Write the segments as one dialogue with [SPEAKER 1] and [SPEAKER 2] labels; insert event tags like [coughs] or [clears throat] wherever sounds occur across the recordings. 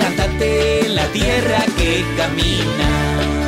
[SPEAKER 1] Plántate en la tierra que camina.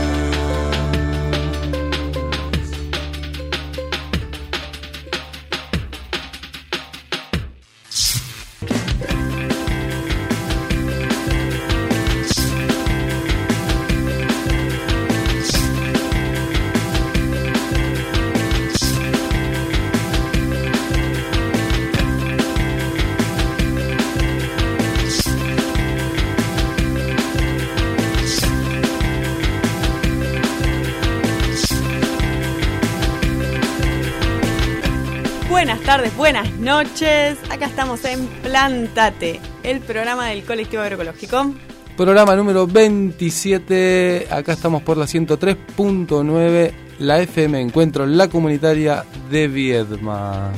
[SPEAKER 2] Buenas noches. Acá estamos en Plantate, el programa del colectivo agroecológico.
[SPEAKER 3] Programa número 27. Acá estamos por la 103.9, la FM Encuentro, la comunitaria de Viedma.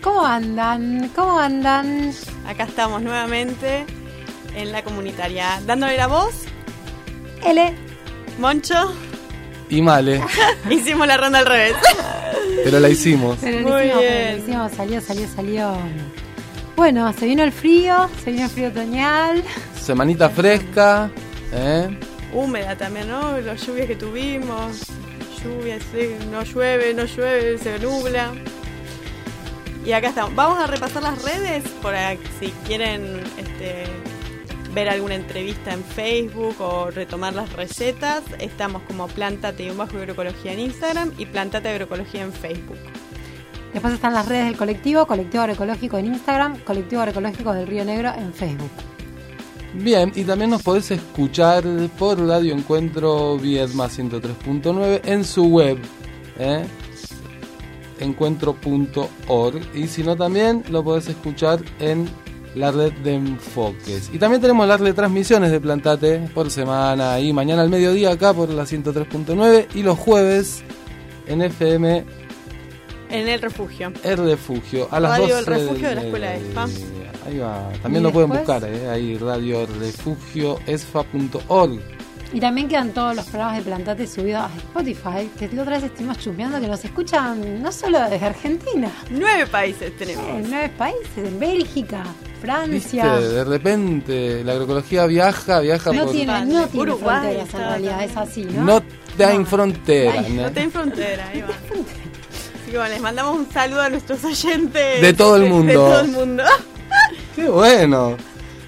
[SPEAKER 4] ¿Cómo andan? ¿Cómo andan?
[SPEAKER 2] Acá estamos nuevamente en la comunitaria, dándole la voz.
[SPEAKER 4] L.
[SPEAKER 2] Moncho,
[SPEAKER 3] Y Male, [laughs]
[SPEAKER 2] hicimos la ronda al revés.
[SPEAKER 3] pero la hicimos.
[SPEAKER 4] Pero
[SPEAKER 2] Muy
[SPEAKER 4] hicimos,
[SPEAKER 2] bien.
[SPEAKER 4] pero lo hicimos, salió, salió, salió. Bueno, se vino el frío, se vino el frío otoñal.
[SPEAKER 3] Semanita fresca, ¿eh?
[SPEAKER 2] Húmeda también, ¿no? Las lluvias que tuvimos. Lluvia, sí, no llueve, no llueve, se nubla. Y acá estamos. Vamos a repasar las redes por ahí, si quieren este, ver alguna entrevista en Facebook o retomar las recetas. Estamos como Plantate y un bajo agroecología en Instagram y Plantate agroecología en Facebook.
[SPEAKER 4] Después están las redes del colectivo, Colectivo Agroecológico en Instagram, Colectivo Agroecológico del Río Negro en Facebook.
[SPEAKER 3] Bien, y también nos podés escuchar por Radio Encuentro Viedma 103.9 en su web, ¿eh? encuentro.org. Y si no, también lo podés escuchar en la red de enfoques. Y también tenemos las retransmisiones de Plantate por semana y mañana al mediodía acá por la 103.9 y los jueves en FM
[SPEAKER 2] En el refugio.
[SPEAKER 3] El Refugio a las
[SPEAKER 2] Radio
[SPEAKER 3] 12
[SPEAKER 2] El Refugio de la Escuela
[SPEAKER 3] mediodía. Ahí va. También
[SPEAKER 4] ¿Y
[SPEAKER 3] lo pueden buscar, ¿eh? ahí Radio Refugio esfa.org.
[SPEAKER 4] Y también quedan todos los programas de Plantate subidos a Spotify, que la otra vez estuvimos chusmeando que nos escuchan no solo desde Argentina,
[SPEAKER 2] Nueve países tenemos.
[SPEAKER 4] en nueve países, en Bélgica,
[SPEAKER 3] ¿Viste?
[SPEAKER 4] Francia.
[SPEAKER 3] De repente la agroecología viaja, viaja
[SPEAKER 4] No
[SPEAKER 3] por...
[SPEAKER 4] tiene, no tiene
[SPEAKER 2] Uruguay
[SPEAKER 4] fronteras en realidad, es así, ¿no?
[SPEAKER 3] No tiene
[SPEAKER 4] No.
[SPEAKER 3] frontera. ¿no?
[SPEAKER 2] No tem frontera, ahí va. Así que bueno, les mandamos un saludo a nuestros oyentes.
[SPEAKER 3] De todo el mundo.
[SPEAKER 2] De todo el mundo.
[SPEAKER 3] Qué bueno.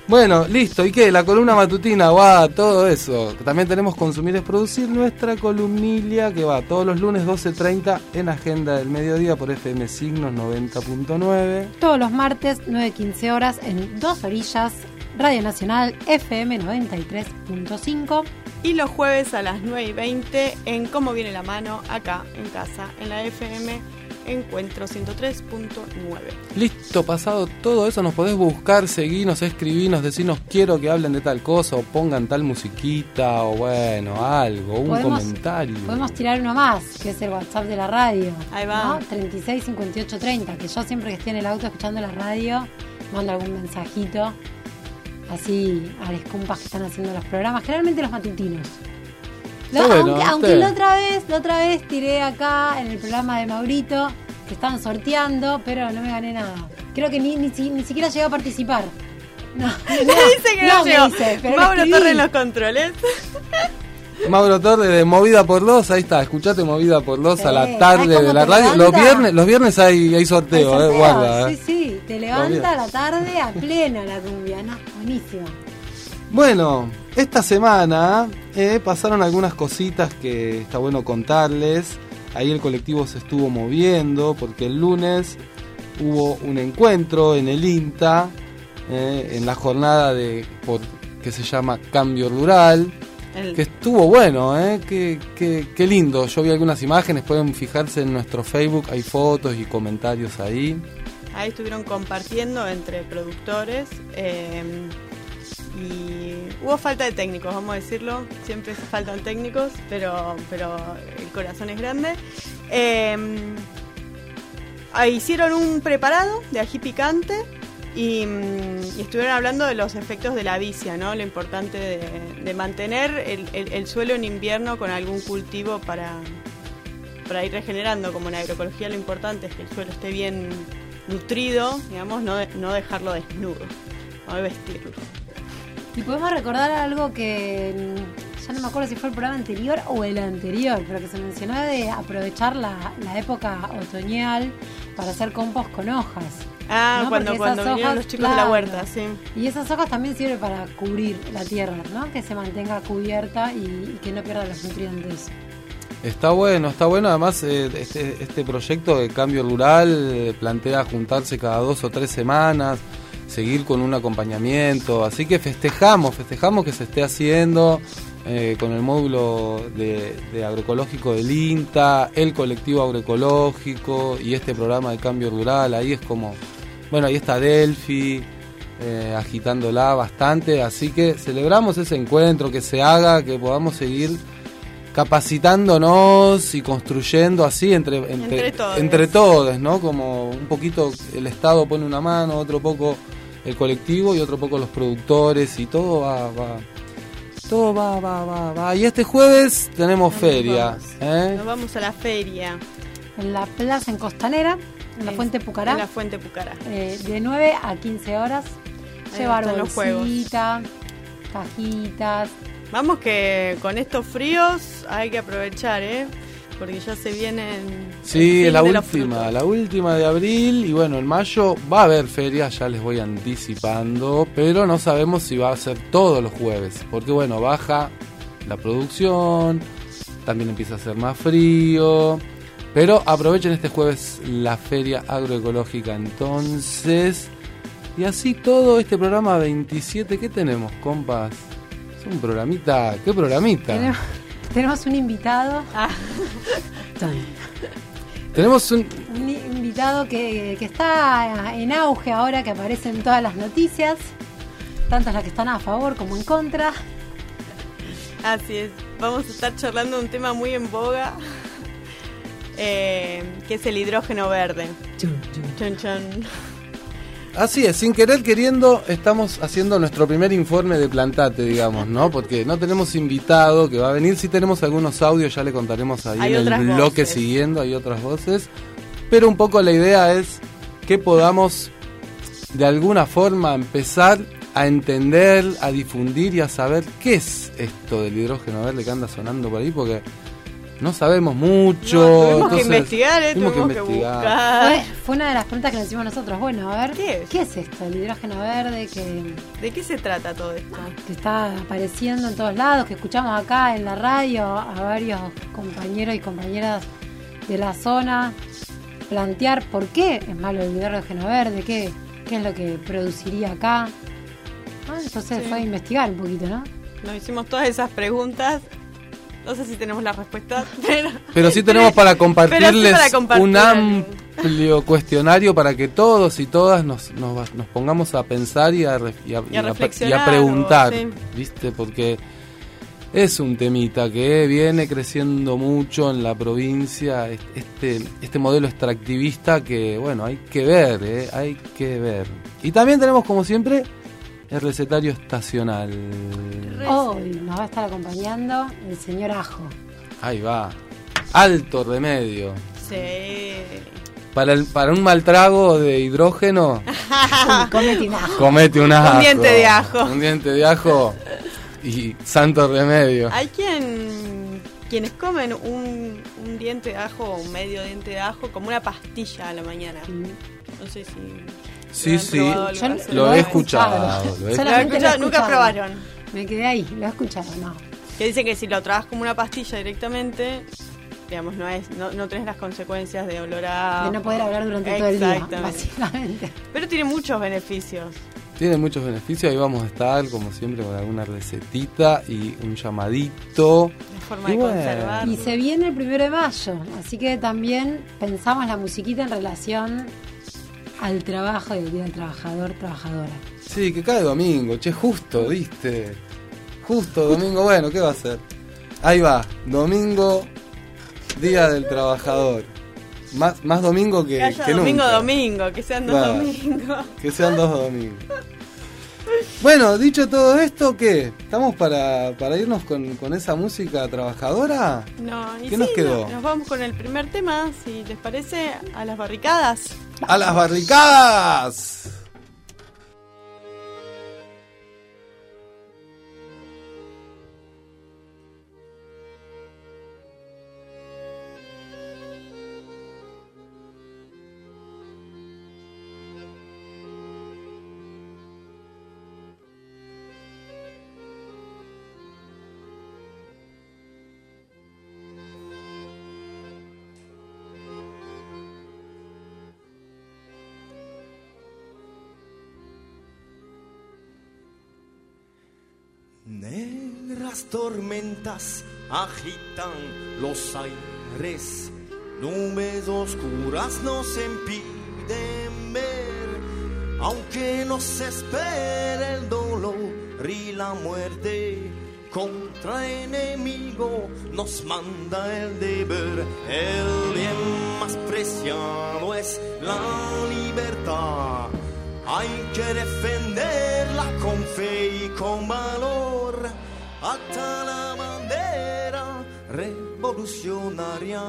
[SPEAKER 3] Bueno, listo. ¿Y qué? La columna matutina, va, todo eso. También tenemos Consumir es Producir, nuestra columnilla que va todos los lunes 12.30 en Agenda del Mediodía por FM Signos 90.9.
[SPEAKER 4] Todos los martes, 9.15 horas, en Dos Orillas, Radio Nacional, FM 93.5.
[SPEAKER 2] Y los jueves a las 9 y 20 en Cómo Viene la Mano, acá en casa, en la FM Encuentro 103.9.
[SPEAKER 3] Listo, pasado todo eso, nos podés buscar, seguirnos, escribirnos, decirnos quiero que hablen de tal cosa o pongan tal musiquita o bueno, algo, un
[SPEAKER 4] Podemos-
[SPEAKER 3] comentario.
[SPEAKER 4] Podemos tirar uno más, que es el WhatsApp de la radio.
[SPEAKER 2] Ahí va.
[SPEAKER 4] ¿no? 36 58 30, que yo siempre que esté en el auto escuchando la radio, mando algún mensajito. Así a las compas que están haciendo los programas, generalmente los matutinos.
[SPEAKER 3] Está
[SPEAKER 4] No,
[SPEAKER 3] bueno,
[SPEAKER 4] aunque, la otra vez, la otra vez tiré acá en el programa de Maurito que estaban sorteando, pero no me gané nada. Creo que ni, ni, si- ni siquiera llegué a participar. No, [laughs] no,
[SPEAKER 2] Dice que no,
[SPEAKER 4] me
[SPEAKER 2] llegó.
[SPEAKER 4] hice, pero
[SPEAKER 2] Mauro. Torres en los controles. [laughs]
[SPEAKER 3] Mauro Torres de Movida por Los, ahí está, escuchate Movida por Los a
[SPEAKER 4] Sí,
[SPEAKER 3] la
[SPEAKER 4] ¿sabes
[SPEAKER 3] tarde de la
[SPEAKER 4] te
[SPEAKER 3] radio. Los viernes, los viernes hay, hay sorteo,
[SPEAKER 4] Hay
[SPEAKER 3] eh, guarda.
[SPEAKER 4] Sí,
[SPEAKER 3] eh.
[SPEAKER 4] sí, te
[SPEAKER 3] bien.
[SPEAKER 4] levanta a la tarde a plena la cumbia, ¿no? Buenísimo.
[SPEAKER 3] Bueno, esta semana eh, pasaron algunas cositas que está bueno contarles. Ahí el colectivo se estuvo moviendo porque el lunes hubo un encuentro en el INTA, eh, en la jornada de por, que se llama Cambio Rural.
[SPEAKER 2] El-
[SPEAKER 3] que estuvo bueno, ¿eh? Qué, qué- qué lindo. Yo vi algunas imágenes, pueden fijarse en nuestro Facebook, hay fotos y comentarios ahí.
[SPEAKER 2] Ahí estuvieron compartiendo entre productores eh, y hubo falta de técnicos, vamos a decirlo. Siempre faltan técnicos, pero, pero el corazón es grande. Eh, ahí hicieron un preparado de ají picante y, mm, y estuvieron hablando de los efectos de la vicia, ¿no? Lo importante de, mantener el, el- el suelo en invierno con algún cultivo para, para ir regenerando. Como en agroecología lo importante es que el suelo esté bien nutrido, digamos, no, no dejarlo desnudo, no vestirlo.
[SPEAKER 4] Y podemos recordar algo que ya no me acuerdo si fue el programa anterior o el anterior, pero que se mencionó de aprovechar la, la época otoñal para hacer compost con hojas.
[SPEAKER 2] Ah,
[SPEAKER 4] No,
[SPEAKER 2] cuando,
[SPEAKER 4] porque
[SPEAKER 2] cuando
[SPEAKER 4] esas
[SPEAKER 2] vinieron
[SPEAKER 4] hojas,
[SPEAKER 2] los chicos de la huerta, sí.
[SPEAKER 4] Y esas hojas también sirven para cubrir la tierra, ¿no? Que se mantenga cubierta y, y que no pierda los nutrientes.
[SPEAKER 3] Está bueno, está bueno. Además, eh, este, este proyecto de cambio rural eh, plantea juntarse cada dos o tres semanas, seguir con un acompañamiento. Así que festejamos, festejamos que se esté haciendo eh, con el módulo de, de agroecológico del INTA, el colectivo agroecológico y este programa de cambio rural. Ahí es como, bueno, ahí está Delphi. eh, agitándola bastante, así que celebramos ese encuentro, que se haga, que podamos seguir capacitándonos y construyendo así entre entre,
[SPEAKER 2] Entre todos.
[SPEAKER 3] entre todos, ¿no? Como un poquito el Estado pone una mano, otro poco el colectivo y otro poco los productores y todo va, va todo va, va, va, va. Y este jueves tenemos
[SPEAKER 2] Nos
[SPEAKER 3] feria,
[SPEAKER 2] vamos.
[SPEAKER 3] ¿eh?
[SPEAKER 2] Nos vamos a la feria.
[SPEAKER 4] En la plaza en Costanera, en la
[SPEAKER 2] Es-
[SPEAKER 4] Fuente Pucará,
[SPEAKER 2] En la Fuente Pucará.
[SPEAKER 4] eh, de 9 a 15 horas.
[SPEAKER 2] Ahí
[SPEAKER 4] Llevar bolsita, cajitas.
[SPEAKER 2] Vamos que con estos fríos hay que aprovechar, ¿eh? Porque ya se vienen.
[SPEAKER 3] Sí, es la última, la última de abril y bueno, en mayo va a haber feria, ya les voy anticipando, pero no sabemos si va a ser todos los jueves, porque bueno, baja la producción, también empieza a ser más frío, pero aprovechen este jueves la feria agroecológica entonces, y así todo este programa 27, ¿qué tenemos, compas? Es un programita, ¿qué programita?
[SPEAKER 4] Tenemos, un invitado.
[SPEAKER 2] Ah. [laughs]
[SPEAKER 3] Tenemos un,
[SPEAKER 4] Un invitado que, que está en auge ahora, que aparece en todas las noticias, tantas las que están a favor como en contra.
[SPEAKER 2] Así es. Vamos a estar charlando de un tema muy en boga. eh, que es el hidrógeno verde. Chon, chon.
[SPEAKER 3] Así es, sin querer queriendo, estamos haciendo nuestro primer informe de plantate, digamos, ¿no? Porque no tenemos invitado que va a venir, sí tenemos algunos audios, ya le contaremos ahí
[SPEAKER 2] Hay
[SPEAKER 3] en el bloque
[SPEAKER 2] voces.
[SPEAKER 3] siguiendo, hay otras voces, pero un poco la idea es que podamos de alguna forma empezar a entender, a difundir y a saber qué es esto del hidrógeno verde que anda sonando por ahí, porque no sabemos mucho.
[SPEAKER 2] No, tuvimos que investigar, ¿eh?
[SPEAKER 3] tuvimos
[SPEAKER 2] Tuvimos
[SPEAKER 3] que
[SPEAKER 2] buscar.
[SPEAKER 4] Fue, fue una de las preguntas que nos hicimos nosotros. Bueno, a ver,
[SPEAKER 2] ¿Qué es?
[SPEAKER 4] esto? El hidrógeno verde que,
[SPEAKER 2] ¿De qué se trata todo esto?
[SPEAKER 4] que está apareciendo en todos lados, que escuchamos acá en la radio a varios compañeros y compañeras de la zona plantear por qué es malo el hidrógeno verde, qué, qué es lo que produciría acá. Ah, entonces
[SPEAKER 2] Sí.
[SPEAKER 4] fue a investigar un poquito, ¿no?
[SPEAKER 2] Nos hicimos todas esas preguntas. No sé si tenemos la respuesta, [laughs] pero.
[SPEAKER 3] Pero sí tenemos para compartirles
[SPEAKER 2] para compartir
[SPEAKER 3] un amplio cuestionario para que todos y todas nos, nos, nos pongamos a pensar y a, re- y a-
[SPEAKER 2] Y a
[SPEAKER 3] y a-
[SPEAKER 2] reflexionar,
[SPEAKER 3] y a preguntar,
[SPEAKER 2] o- sí.
[SPEAKER 3] ¿viste? Porque es un temita que viene creciendo mucho en la provincia, este, este modelo extractivista que, bueno, hay que ver, ¿eh? hay que ver. Y también tenemos, como siempre, el recetario estacional.
[SPEAKER 4] Hoy nos va a estar acompañando el señor Ajo.
[SPEAKER 3] Ahí va. Alto remedio.
[SPEAKER 2] Sí.
[SPEAKER 3] Para, el, para un mal trago de hidrógeno,
[SPEAKER 4] Comete un ajo.
[SPEAKER 3] comete un ajo.
[SPEAKER 2] diente de ajo.
[SPEAKER 3] Un diente de ajo y santo remedio.
[SPEAKER 2] Hay quien quienes comen un, un diente de ajo o un medio diente de ajo como una pastilla a la mañana. No sé si.
[SPEAKER 3] Sí,
[SPEAKER 2] lo
[SPEAKER 3] sí,
[SPEAKER 4] Yo
[SPEAKER 2] vez.
[SPEAKER 3] lo he escuchado. lo he-
[SPEAKER 2] ¿Lo
[SPEAKER 4] lo
[SPEAKER 2] escuchado? Nunca probaron.
[SPEAKER 4] Me quedé ahí, lo he escuchado, no.
[SPEAKER 2] Que dicen que si lo tragas como una pastilla directamente, digamos, no es no, no tenés las consecuencias de olor a...
[SPEAKER 4] De no poder hablar durante todo el día, básicamente.
[SPEAKER 2] Pero tiene muchos beneficios.
[SPEAKER 3] Tiene muchos beneficios, ahí vamos a estar como siempre con alguna recetita y un llamadito.
[SPEAKER 2] La forma
[SPEAKER 3] Y
[SPEAKER 2] de
[SPEAKER 3] bueno.
[SPEAKER 2] conservar.
[SPEAKER 4] Y se viene el primero de mayo, así que también pensamos la musiquita en relación al trabajo del Día del Trabajador, Trabajadora.
[SPEAKER 3] Sí, que cae domingo, che, justo, viste. Justo domingo, bueno, ¿qué va a ser? Ahí va, domingo, Día del Trabajador. Más, más domingo que,
[SPEAKER 2] Que haya
[SPEAKER 3] que
[SPEAKER 2] domingo
[SPEAKER 3] nunca.
[SPEAKER 2] domingo, que sean dos domingos.
[SPEAKER 3] Que sean dos domingos. Bueno, dicho todo esto, ¿qué? ¿Estamos para, para irnos con, con esa música trabajadora?
[SPEAKER 2] No, y
[SPEAKER 3] ¿Qué nos
[SPEAKER 2] sí,
[SPEAKER 3] quedó?
[SPEAKER 2] no, nos vamos con el primer tema, si les parece, a las barricadas.
[SPEAKER 3] ¡A las barricadas!
[SPEAKER 5] Tormentas agitan los aires, nubes oscuras nos impiden ver, aunque nos espere el dolor y la muerte. Contra enemigo nos manda el deber, el bien más preciado es la libertad. Hay que defenderla hasta la bandera revolucionaria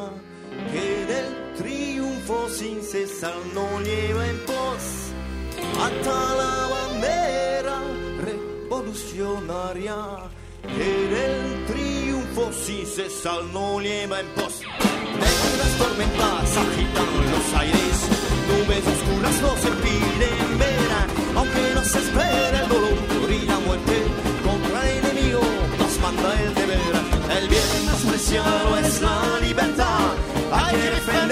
[SPEAKER 5] que del triunfo sin cesar no lleva en pos. Hasta la bandera revolucionaria que del triunfo sin cesar no lleva en pos. Negras tormentas agitan los aires, nubes oscuras nos impiden ver, aunque nos espera el dolor y la muerte, nos manda el deber. El bien más preciado es la libertad, hay que defenderla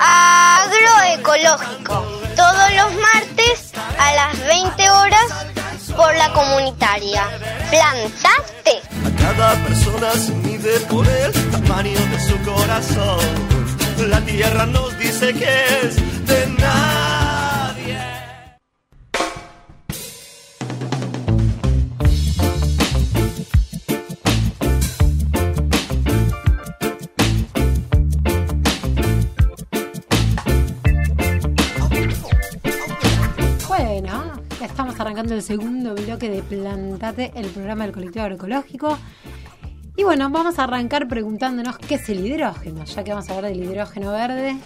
[SPEAKER 6] agroecológico. Todos los martes a las 20 horas por la comunitaria. Plántate.
[SPEAKER 5] A cada persona se mide por el tamaño de su corazón. La tierra nos dice que es de nadie.
[SPEAKER 4] Arrancando el segundo bloque de Plantate, el programa del colectivo agroecológico. Y bueno, vamos a arrancar preguntándonos qué es el hidrógeno, ya que vamos a hablar del hidrógeno verde.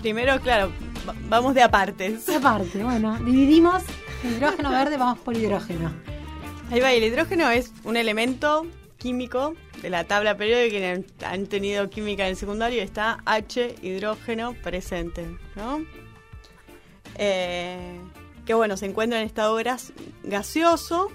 [SPEAKER 2] Primero, claro, va- vamos de apartes.
[SPEAKER 4] Aparte, bueno, dividimos hidrógeno [laughs] verde, vamos por hidrógeno.
[SPEAKER 2] Ahí va, el hidrógeno es un elemento químico de la tabla periódica quienes han tenido química en el secundario está H hidrógeno presente, ¿no? Eh, que bueno, se encuentra en estado gas- gaseoso.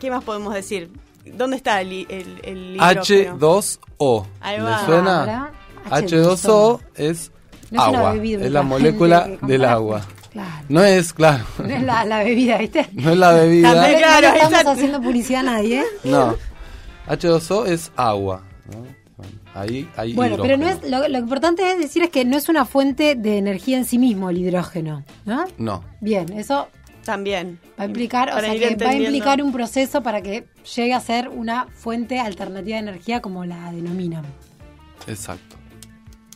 [SPEAKER 2] ¿Qué más podemos decir? ¿Dónde está el, el, el hidrógeno?
[SPEAKER 3] H2O.
[SPEAKER 2] Ahí
[SPEAKER 3] ¿Le
[SPEAKER 2] va.
[SPEAKER 3] suena?
[SPEAKER 4] Ahora,
[SPEAKER 3] H2O es
[SPEAKER 4] No es
[SPEAKER 3] agua,
[SPEAKER 4] bebida
[SPEAKER 3] es la molécula del agua.
[SPEAKER 4] Claro.
[SPEAKER 3] No es, claro,
[SPEAKER 4] No es la, la bebida, ¿viste?
[SPEAKER 3] no es la bebida.
[SPEAKER 2] También.
[SPEAKER 4] No le-
[SPEAKER 2] Claro,
[SPEAKER 4] no le estamos
[SPEAKER 2] esa-
[SPEAKER 4] haciendo publicidad a nadie, ¿eh?
[SPEAKER 3] No. H2O es agua. ¿no? Bueno, ahí hay
[SPEAKER 4] Bueno, pero no es lo, lo importante es decir es que no es una fuente de energía en sí mismo el hidrógeno, ¿no?
[SPEAKER 3] No.
[SPEAKER 4] Bien, eso
[SPEAKER 2] También.
[SPEAKER 4] va a implicar, o sea, que va a implicar un proceso para que llegue a ser una fuente alternativa de energía como la denominan.
[SPEAKER 3] Exacto.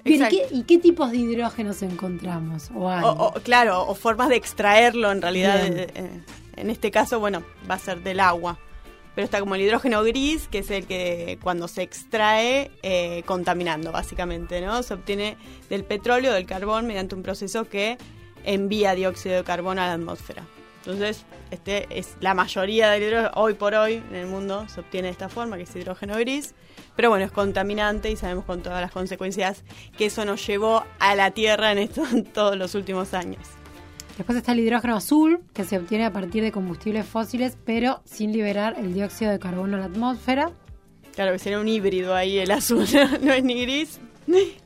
[SPEAKER 4] Bien, ¿y, qué, y qué tipos de hidrógenos encontramos? O hay?
[SPEAKER 2] O, o- claro, o formas de extraerlo en realidad. Eh, en este caso, bueno, va a ser del agua. Pero está como el hidrógeno gris, que es el que cuando se extrae, eh, contaminando, básicamente, ¿no? Se obtiene del petróleo, del carbón, mediante un proceso que envía dióxido de carbono a la atmósfera. Entonces, este es la mayoría del hidrógeno, hoy por hoy, en el mundo, se obtiene de esta forma, que es hidrógeno gris. Pero bueno, es contaminante y sabemos con todas las consecuencias que eso nos llevó a la Tierra en, esto, [laughs] en todos los últimos años.
[SPEAKER 4] Después está el hidrógeno azul, que se obtiene a partir de combustibles fósiles, pero sin liberar el dióxido de carbono a la atmósfera.
[SPEAKER 2] Claro que sería un híbrido ahí el azul, [laughs] no es ni gris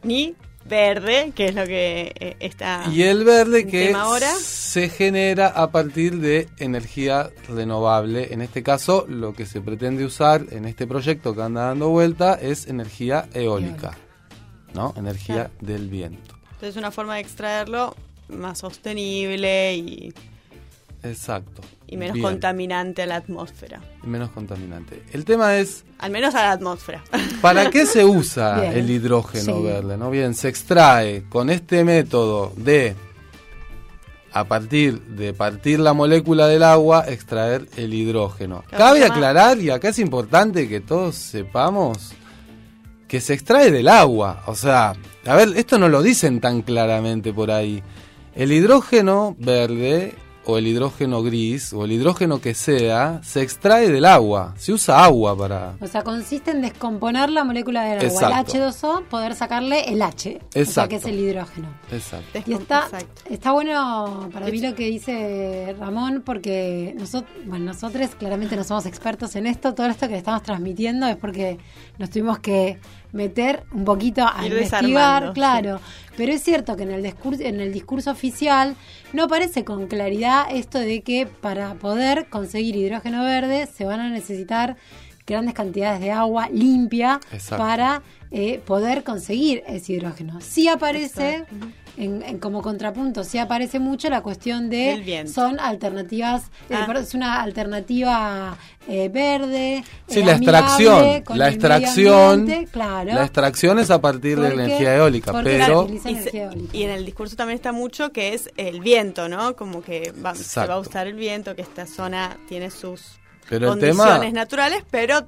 [SPEAKER 2] ni verde, que es lo que eh, está
[SPEAKER 3] Y el verde
[SPEAKER 2] en
[SPEAKER 3] que
[SPEAKER 2] ahora.
[SPEAKER 3] se genera a partir de energía renovable. En este caso, lo que se pretende usar en este proyecto que anda dando vuelta es energía eólica, ¿no? Energía del viento.
[SPEAKER 2] Entonces una forma de extraerlo más sostenible y,
[SPEAKER 3] Exacto.
[SPEAKER 2] y menos
[SPEAKER 3] Bien,
[SPEAKER 2] contaminante a la atmósfera.
[SPEAKER 3] y menos contaminante. El tema es
[SPEAKER 2] Al menos a la atmósfera.
[SPEAKER 3] ¿Para qué se usa [laughs]
[SPEAKER 4] Bien.
[SPEAKER 3] el hidrógeno
[SPEAKER 4] Sí.
[SPEAKER 3] verde? ¿no? Bien, se extrae con este método de, a partir de partir la molécula del agua, extraer el hidrógeno. Cabe aclarar, y acá es importante que todos sepamos, que se extrae del agua. O sea, a ver, esto no lo dicen tan claramente por ahí. El hidrógeno verde o el hidrógeno gris o el hidrógeno que sea se extrae del agua. Se usa agua para...
[SPEAKER 4] O sea, consiste en descomponer la molécula del agua,
[SPEAKER 3] Exacto.
[SPEAKER 4] el H2O, poder sacarle el H, o sea,
[SPEAKER 3] Exacto.
[SPEAKER 4] que es el hidrógeno.
[SPEAKER 3] Exacto.
[SPEAKER 4] Y está,
[SPEAKER 2] Exacto.
[SPEAKER 4] está bueno para mí lo que dice Ramón, porque nosotros, bueno, nosotros claramente no somos expertos en esto. Todo esto que le estamos transmitiendo es porque nos tuvimos que meter un poquito a
[SPEAKER 2] Ir
[SPEAKER 4] investigar, claro. Pero es cierto que en el discurso, en el discurso oficial no aparece con claridad esto de que para poder conseguir hidrógeno verde se van a necesitar grandes cantidades de agua limpia
[SPEAKER 3] Exacto.
[SPEAKER 4] para eh, poder conseguir ese hidrógeno. Sí aparece, en, en como contrapunto, sí aparece mucho la cuestión de
[SPEAKER 2] viento.
[SPEAKER 4] son alternativas, eh,
[SPEAKER 2] Ah.
[SPEAKER 4] es una alternativa eh, verde.
[SPEAKER 3] Sí,
[SPEAKER 4] eh,
[SPEAKER 3] la extracción, la extracción,
[SPEAKER 4] claro.
[SPEAKER 3] la extracción es a partir de la energía eólica, pero
[SPEAKER 2] Y, se-
[SPEAKER 4] energía eólica.
[SPEAKER 2] y en el discurso también está mucho que es el viento, ¿no? Como que va- se va a usar el viento, que esta zona tiene sus
[SPEAKER 3] Pero
[SPEAKER 2] condiciones
[SPEAKER 3] tema-
[SPEAKER 2] naturales, pero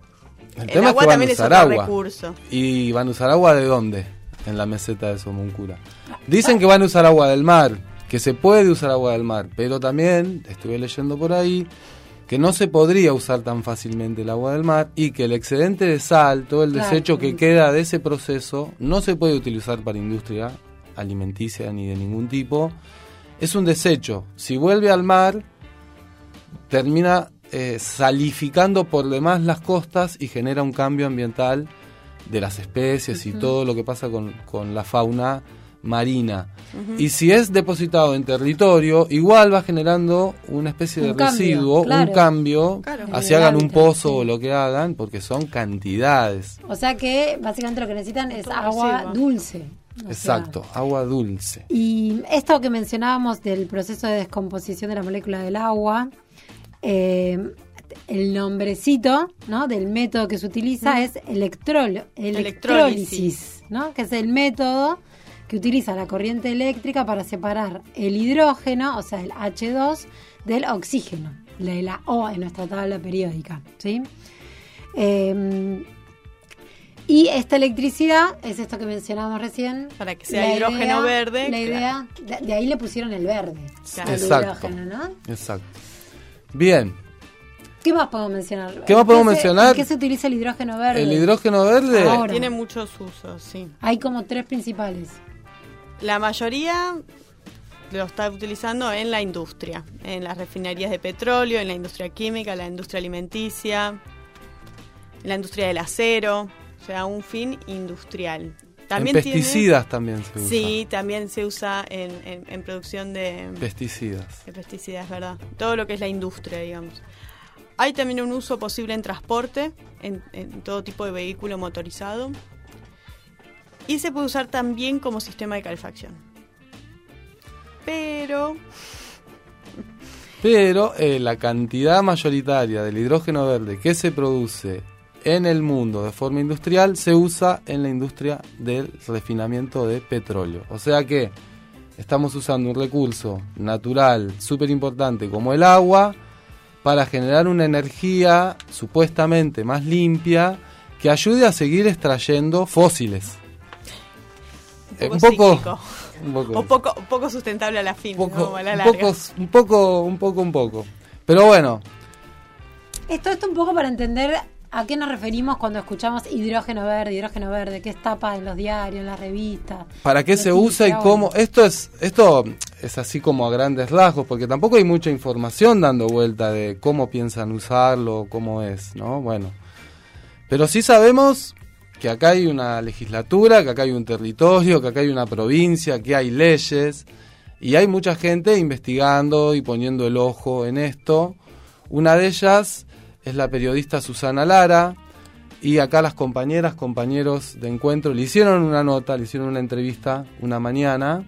[SPEAKER 3] el
[SPEAKER 2] el,
[SPEAKER 3] tema es
[SPEAKER 2] agua
[SPEAKER 3] que van a
[SPEAKER 2] también es
[SPEAKER 3] usar
[SPEAKER 2] otro
[SPEAKER 3] agua.
[SPEAKER 2] recurso.
[SPEAKER 3] ¿Y van a usar agua de dónde? En la meseta de Somoncura. Dicen que van a usar agua del mar, que se puede usar agua del mar, pero también estuve leyendo por ahí que no se podría usar tan fácilmente el agua del mar y que el excedente de sal, todo el
[SPEAKER 4] Claro.
[SPEAKER 3] desecho que queda de ese proceso, no se puede utilizar para industria alimenticia ni de ningún tipo. Es un desecho. Si vuelve al mar, termina eh, salificando por demás las costas y genera un cambio ambiental de las especies y todo lo que pasa con, con la fauna marina. Y si es depositado en territorio, igual va generando una especie de
[SPEAKER 4] cambio,
[SPEAKER 3] residuo,
[SPEAKER 4] claro.
[SPEAKER 3] un cambio,
[SPEAKER 2] Claro.
[SPEAKER 3] así hagan un pozo
[SPEAKER 4] sí.
[SPEAKER 3] o lo que hagan, porque son cantidades.
[SPEAKER 4] O sea que básicamente lo que necesitan es
[SPEAKER 2] Todo
[SPEAKER 4] agua dulce. O sea,
[SPEAKER 3] Exacto, agua dulce.
[SPEAKER 4] Y esto que mencionábamos del proceso de descomposición de la molécula del agua, eh, el nombrecito ¿no? del método que se utiliza es electrolo- electrólisis. ¿no? que es el método que utiliza la corriente eléctrica para separar el hidrógeno, o sea, el H2, del oxígeno, de la O en nuestra tabla periódica. ¿sí? Eh, y esta electricidad es esto que mencionábamos recién.
[SPEAKER 2] Para que sea
[SPEAKER 4] La
[SPEAKER 2] hidrógeno verde,
[SPEAKER 4] La idea, de, de ahí le pusieron el verde.
[SPEAKER 2] Claro.
[SPEAKER 4] al
[SPEAKER 3] Exacto.
[SPEAKER 4] hidrógeno, ¿no?
[SPEAKER 3] Exacto. Bien.
[SPEAKER 4] ¿Qué más podemos mencionar?
[SPEAKER 3] ¿Qué más
[SPEAKER 4] ¿En
[SPEAKER 3] podemos
[SPEAKER 4] se-
[SPEAKER 3] mencionar?
[SPEAKER 4] ¿En qué se utiliza el hidrógeno verde?
[SPEAKER 3] El hidrógeno verde,
[SPEAKER 4] Ahora.
[SPEAKER 2] Tiene muchos usos, sí.
[SPEAKER 4] Hay como tres principales.
[SPEAKER 2] La mayoría lo está utilizando en la industria, en las refinerías de petróleo, en la industria química, la industria alimenticia, en la industria del acero, o sea, un fin industrial. También
[SPEAKER 3] en
[SPEAKER 2] tiene-
[SPEAKER 3] pesticidas también se usa.
[SPEAKER 2] Sí, también se usa en, en- en producción de,
[SPEAKER 3] Pesticidas.
[SPEAKER 2] de pesticidas, ¿verdad? Todo lo que es la industria, digamos. Hay también un uso posible en transporte, en, todo tipo de vehículo motorizado. Y se puede usar también como sistema de calefacción. Pero
[SPEAKER 3] Pero eh, la cantidad mayoritaria del hidrógeno verde que se produce en el mundo de forma industrial se usa en la industria del refinamiento de petróleo. O sea que estamos usando un recurso natural súper importante como el agua para generar una energía supuestamente más limpia que ayude a seguir extrayendo fósiles. Eh,
[SPEAKER 2] un poco,
[SPEAKER 3] un poco
[SPEAKER 2] o poco, poco sustentable a la fin,
[SPEAKER 3] un poco,
[SPEAKER 2] como a la
[SPEAKER 3] un
[SPEAKER 2] larga.
[SPEAKER 3] poco, un poco, un poco, un poco. Pero bueno,
[SPEAKER 4] Esto, esto un poco para entender a qué nos referimos cuando escuchamos hidrógeno verde, hidrógeno verde, qué es tapa en los diarios, en las revistas.
[SPEAKER 3] ¿para qué se usa y cómo? Esto es, esto es así como a grandes rasgos, porque tampoco hay mucha información dando vuelta de cómo piensan usarlo, cómo es, ¿no? Bueno, pero sí sabemos que acá hay una legislatura, que acá hay un territorio, que acá hay una provincia, que hay leyes y hay mucha gente investigando y poniendo el ojo en esto. Una de ellas es la periodista Susana Lara y acá las compañeras, compañeros de encuentro le hicieron una nota, le hicieron una entrevista una mañana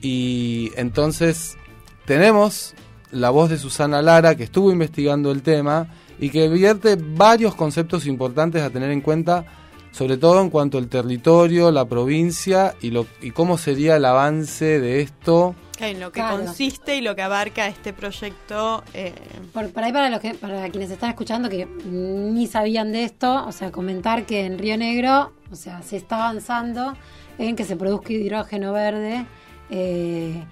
[SPEAKER 3] y entonces tenemos la voz de Susana Lara que estuvo investigando el tema y que vierte varios conceptos importantes a tener en cuenta, sobre todo en cuanto al territorio, la provincia y, lo, y cómo sería el avance de esto.
[SPEAKER 2] En lo que
[SPEAKER 4] Claro.
[SPEAKER 2] consiste y lo que abarca este proyecto. eh,
[SPEAKER 4] Por, por ahí para los que, para quienes están escuchando que ni sabían de esto, o sea, comentar que en Río Negro, o sea, se está avanzando en que se produzca hidrógeno verde eh,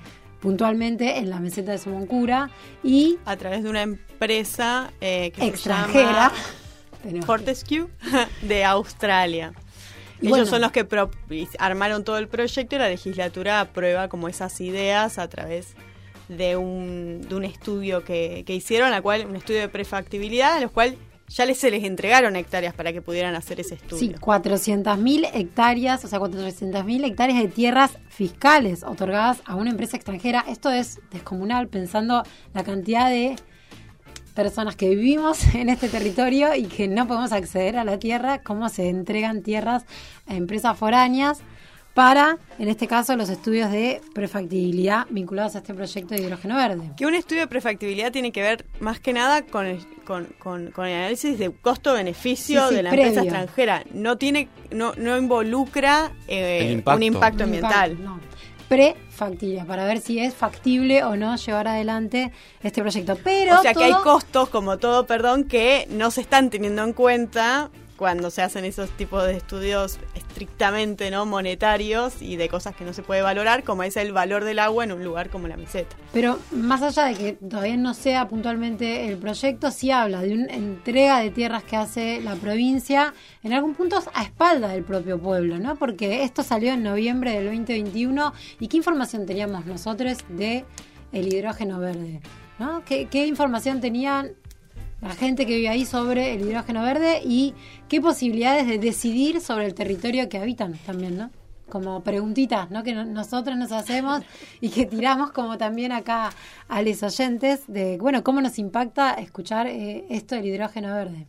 [SPEAKER 4] puntualmente en la meseta de Somoncura y
[SPEAKER 2] a través de una empresa eh, que
[SPEAKER 4] extranjera.
[SPEAKER 2] se llama Fortescue [laughs] de Australia. Ellos
[SPEAKER 4] bueno.
[SPEAKER 2] son los que pro- armaron todo el proyecto y la legislatura aprueba como esas ideas a través de un, de un estudio que, que hicieron, la cual un estudio de prefactibilidad, a los cual ya les, se les entregaron hectáreas para que pudieran hacer ese
[SPEAKER 4] Sí,
[SPEAKER 2] estudio.
[SPEAKER 4] 400.000 hectáreas, o sea, 400.000 hectáreas de tierras fiscales otorgadas a una empresa extranjera. Esto es descomunal pensando la cantidad de personas que vivimos [laughs] en este territorio y que no podemos acceder a la tierra, cómo se entregan tierras a empresas foráneas para, en este caso, los estudios de prefactibilidad vinculados a este proyecto de hidrógeno verde.
[SPEAKER 2] Que un estudio de prefactibilidad tiene que ver más que nada con el, con, con- con el análisis de costo-beneficio
[SPEAKER 4] Sí, sí,
[SPEAKER 2] de la empresa extranjera. No tiene, no, no involucra eh,
[SPEAKER 3] impacto.
[SPEAKER 2] un impacto ambiental.
[SPEAKER 4] Impacto, no. Prefactibilidad, para ver si es factible o no llevar adelante este proyecto. Pero
[SPEAKER 2] o sea que hay costos, como todo, perdón, que no se están teniendo en cuenta cuando se hacen esos tipos de estudios estrictamente no monetarios y de cosas que no se puede valorar, como es el valor del agua en un lugar como la meseta.
[SPEAKER 4] Pero más allá de que todavía no sea puntualmente el proyecto, sí habla de una entrega de tierras que hace la provincia, en algún punto a espalda del propio pueblo, ¿no? Porque esto salió en noviembre del 2021 y qué información teníamos nosotros de el hidrógeno verde, ¿no? ¿Qué, qué información tenían la gente que vive ahí sobre el hidrógeno verde y qué posibilidades de decidir sobre el territorio que habitan también, ¿no? Como preguntitas, ¿no? Que no- nosotros nos hacemos y que tiramos como también acá a los oyentes de, bueno, cómo nos impacta escuchar eh, esto del hidrógeno verde.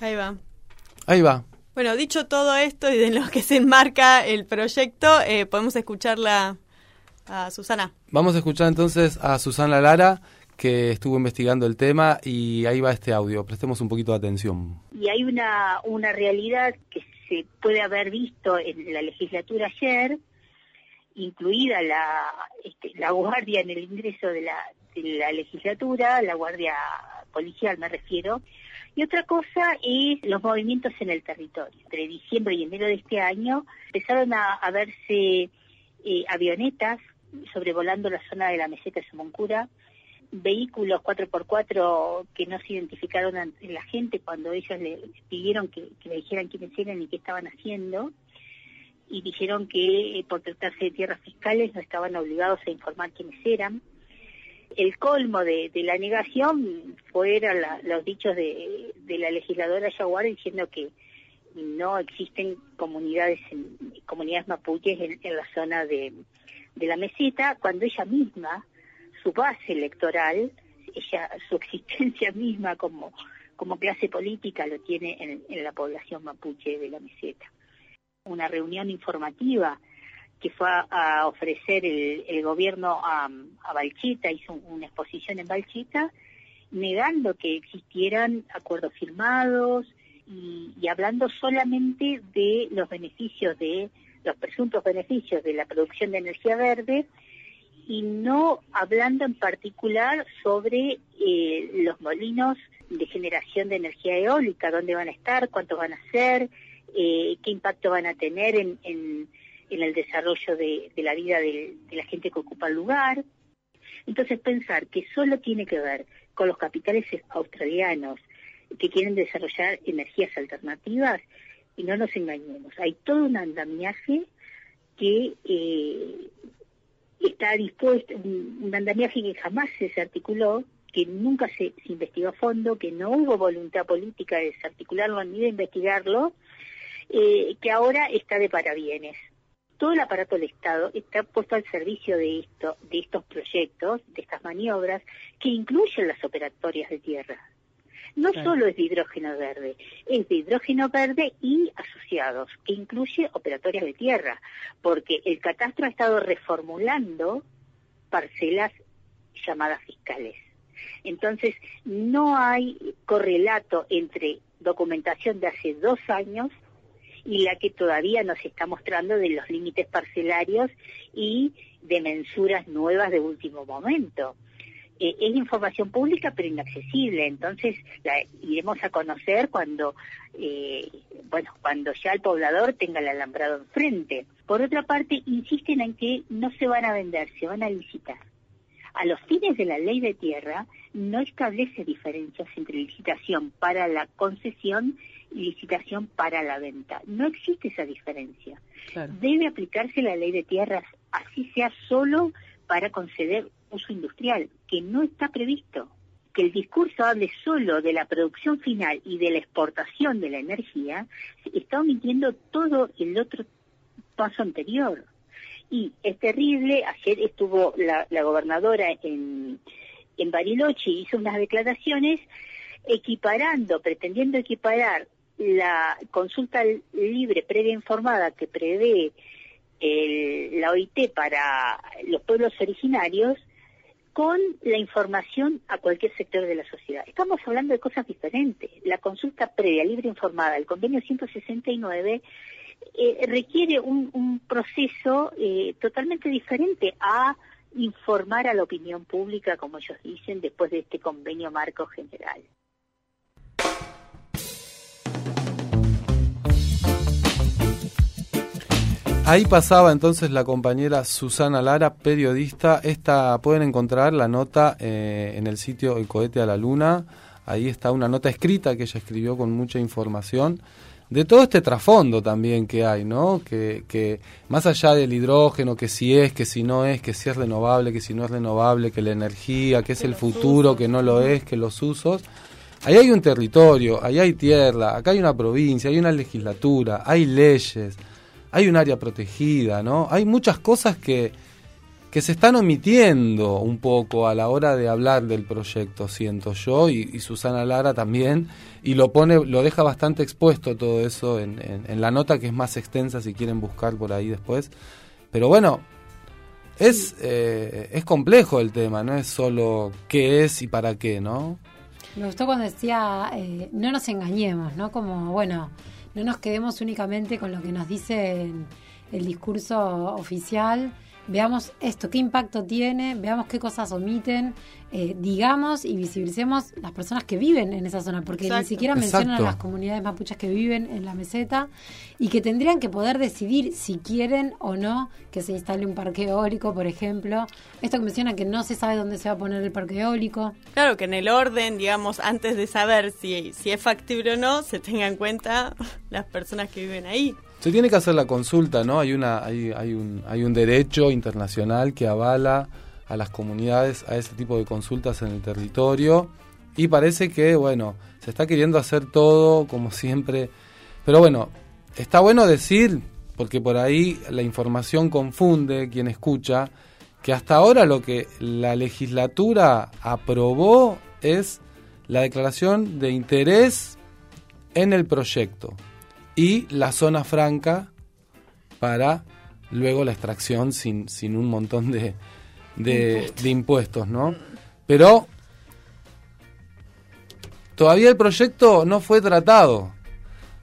[SPEAKER 2] Ahí va.
[SPEAKER 3] Ahí va.
[SPEAKER 2] Bueno, dicho todo esto y de lo que se enmarca el proyecto, eh, podemos escucharla a Susana.
[SPEAKER 3] Vamos a escuchar entonces a Susana Lara, que estuvo investigando el tema, y ahí va este audio. Prestemos un poquito de atención.
[SPEAKER 7] y hay una, una realidad que se puede haber visto en la legislatura ayer, incluida la, este, la guardia en el ingreso de la, de la legislatura, la guardia policial me refiero, y otra cosa es los movimientos en el territorio. Entre diciembre y enero de este año empezaron a, a verse eh, avionetas sobrevolando la zona de la meseta de Somoncura, vehículos 4x4 que no se identificaron en la gente cuando ellos le pidieron que, le dijeran quiénes eran y qué estaban haciendo y dijeron que eh, por tratarse de tierras fiscales no estaban obligados a informar quiénes eran. El colmo de, la negación fueron los dichos de, la legisladora Yaguar diciendo que no existen comunidades comunidades mapuches en, la zona de, la meseta, cuando ella misma, su base electoral, ella, su existencia [laughs] misma como, como clase política lo tiene en la población mapuche de la meseta. Una reunión informativa que fue a, ofrecer el, gobierno a, a, Balchita, hizo una exposición en Balchita, negando que existieran acuerdos firmados y, y, hablando solamente de los beneficios de los presuntos beneficios de la producción de energía verde y no hablando en particular sobre eh, los molinos de generación de energía eólica, dónde van a estar, cuánto van a ser, eh, qué impacto van a tener en, el desarrollo de, la vida de, la gente que ocupa el lugar. Entonces pensar que solo tiene que ver con los capitales australianos que quieren desarrollar energías alternativas, y no nos engañemos, hay todo un andamiaje que eh, está dispuesto, un, andamiaje que jamás se articuló, que nunca se, se, investigó a fondo, que no hubo voluntad política de desarticularlo ni de investigarlo, eh, que ahora está de parabienes. Todo el aparato del Estado está puesto al servicio de, esto, de estos proyectos, de estas maniobras, que incluyen las operatorias de tierra. No solo es de hidrógeno verde, es de hidrógeno verde y asociados, que incluye operatorias de tierra, porque el catastro ha estado reformulando parcelas llamadas fiscales. Entonces, no hay correlato entre documentación de hace dos años y la que todavía nos está mostrando de los límites parcelarios y de mensuras nuevas de último momento. Eh, es información pública pero inaccesible, entonces la iremos a conocer cuando, eh, bueno, cuando ya el poblador tenga el alambrado enfrente. Por otra parte, insisten en que no se van a vender, se van a licitar. A los fines de la ley de tierra no establece diferencias entre licitación para la concesión licitación para la venta. No existe esa diferencia. Debe aplicarse la ley de tierras, así sea solo para conceder uso industrial, que no está previsto. Que el discurso hable solo de la producción final y de la exportación de la energía, está omitiendo todo el otro paso anterior. Y es terrible, ayer estuvo la, gobernadora en, en Bariloche hizo unas declaraciones equiparando, pretendiendo equiparar la consulta libre previa informada que prevé la OIT para los pueblos originarios con la información a cualquier sector de la sociedad. Estamos hablando de cosas diferentes. La consulta previa libre informada, el convenio 169, eh, requiere un, proceso eh, totalmente diferente a informar a la opinión pública, como ellos dicen, después de este convenio marco general.
[SPEAKER 3] Ahí pasaba entonces la compañera Susana Lara, periodista. Esta pueden encontrar la nota eh, en el sitio El cohete a la luna. Ahí está una nota escrita que ella escribió con mucha información de todo este trasfondo también que hay, ¿no? Que, que más allá del hidrógeno, que si es, que si no es, que si es renovable, que si no es renovable, que la energía, que es el futuro, que no lo es, que los usos. Ahí hay un territorio, ahí hay tierra, acá hay una provincia, hay una legislatura, hay leyes hay un área protegida, ¿no? Hay muchas cosas que, que se están omitiendo un poco a la hora de hablar del proyecto, siento yo, y, Susana Lara también, y lo pone, lo deja bastante expuesto todo eso en, en, la nota que es más extensa si quieren buscar por ahí después. Pero bueno, es, eh, es complejo el tema, no es solo qué es y para qué, ¿no?
[SPEAKER 4] Me gustó cuando decía, eh, no nos engañemos, ¿no? Como, bueno, no nos quedemos únicamente con lo que nos dice el, discurso oficial, veamos esto, qué impacto tiene, veamos qué cosas omiten, eh, digamos y visibilicemos las personas que viven en esa zona, porque ni siquiera mencionan a las comunidades mapuches que viven en la meseta y que tendrían que poder decidir si quieren o no que se instale un parque eólico, por ejemplo. Esto que mencionan que no se sabe dónde se va a poner el parque eólico.
[SPEAKER 2] Claro, que en el orden, digamos, antes de saber si, si es factible o no, se tenga en cuenta las personas que viven ahí.
[SPEAKER 3] Se tiene que hacer la consulta, ¿no? Hay una hay, hay un hay un derecho internacional que avala a las comunidades a ese tipo de consultas en el territorio y parece que bueno, se está queriendo hacer todo como siempre. Pero bueno, está bueno decir porque por ahí la información confunde quien escucha que hasta ahora lo que la legislatura aprobó es la declaración de interés en el proyecto y la zona franca para luego la extracción sin, sin un montón de, de, de impuestos, ¿no? Pero todavía el proyecto no fue tratado.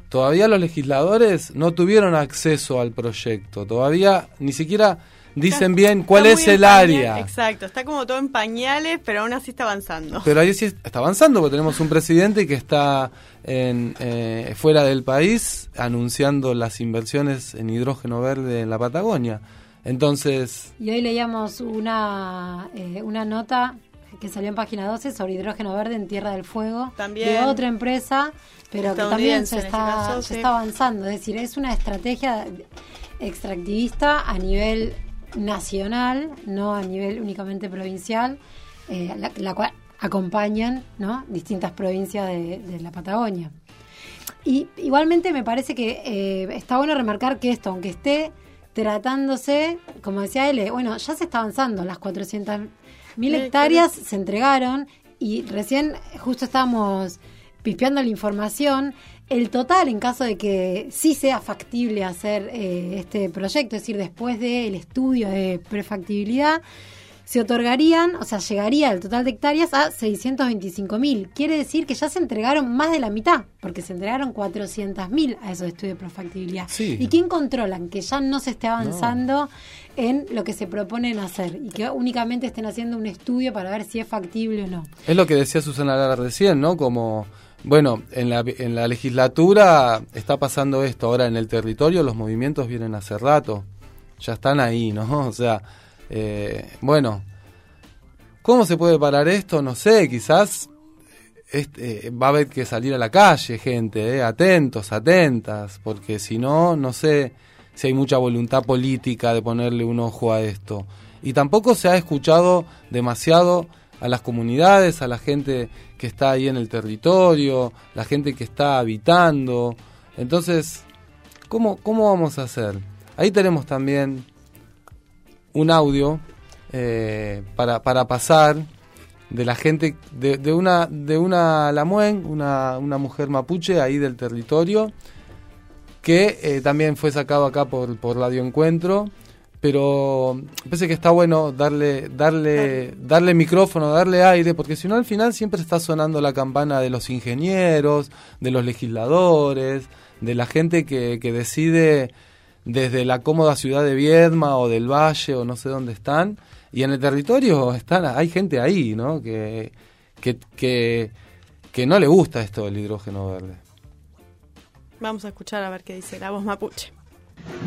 [SPEAKER 3] Todavía los legisladores no tuvieron acceso al proyecto. Todavía ni siquiera dicen bien cuál es el área.
[SPEAKER 2] Exacto, está como todo en pañales, pero aún así está avanzando.
[SPEAKER 3] Pero ahí sí está avanzando porque tenemos un presidente que está en, eh, fuera del país anunciando las inversiones en hidrógeno verde en la Patagonia. Entonces,
[SPEAKER 4] Y hoy leíamos una, eh, una nota que salió en página 12 sobre hidrógeno verde en Tierra del Fuego
[SPEAKER 2] También.
[SPEAKER 4] de otra empresa, pero que también se
[SPEAKER 2] este
[SPEAKER 4] está,
[SPEAKER 2] caso,
[SPEAKER 4] se
[SPEAKER 2] sí.
[SPEAKER 4] está avanzando. Es decir, es una estrategia extractivista a nivel nacional, no a nivel únicamente provincial, eh, la, la cual acompañan ¿no? distintas provincias de, de la Patagonia. Y igualmente me parece que eh, está bueno remarcar que esto, aunque esté tratándose, como decía él, bueno, ya se está avanzando, las 400.000
[SPEAKER 2] Mil
[SPEAKER 4] hectáreas se entregaron y recién justo estábamos pispeando la información. El total, en caso de que sí sea factible hacer eh, este proyecto, es decir, después del estudio de prefactibilidad, se otorgarían, o sea, llegaría el total de hectáreas a 625.000. Quiere decir que ya se entregaron más de la mitad, porque se entregaron 400.000 a esos estudios de prefactibilidad.
[SPEAKER 3] Sí.
[SPEAKER 4] ¿Y quién controlan? Que ya no se esté avanzando en lo que se proponen hacer y que únicamente estén haciendo un estudio para ver si es factible o no.
[SPEAKER 3] es lo que decía Susana Lara recién, ¿no? Como, bueno, en la, en la legislatura está pasando esto, ahora en el territorio los movimientos vienen hace rato, ya están ahí, ¿no? [laughs] O sea, eh, bueno, ¿cómo se puede parar esto? No sé, quizás eh, va a haber que salir a la calle, gente, eh, atentos, atentas, porque si no, no sé si hay mucha voluntad política de ponerle un ojo a esto. Y tampoco se ha escuchado demasiado a las comunidades, a la gente que está ahí en el territorio, la gente que está habitando. Entonces, ¿cómo, cómo vamos a hacer? Ahí tenemos también un audio eh, para, para pasar de la gente de, de una de una Lamuen, una, una mujer mapuche ahí del territorio que eh, también fue sacado acá por, por Radio Encuentro pero parece que está bueno darle darle darle micrófono darle aire porque si no al final siempre está sonando la campana de los ingenieros de los legisladores de la gente que, que decide desde la cómoda ciudad de Viedma o del Valle o no sé dónde están y en el territorio están hay gente ahí no que que, que, que no le gusta esto del hidrógeno verde
[SPEAKER 2] Vamos a escuchar a ver qué dice la voz mapuche.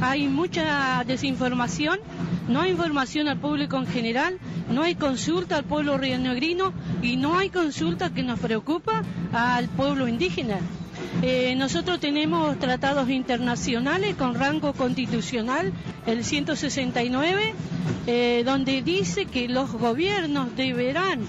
[SPEAKER 8] Hay mucha desinformación, no hay información al público en general, no hay consulta al pueblo rionegrino y no hay consulta que nos preocupa al pueblo indígena. Eh, nosotros tenemos tratados internacionales con rango constitucional, el 169, eh, donde dice que los gobiernos deberán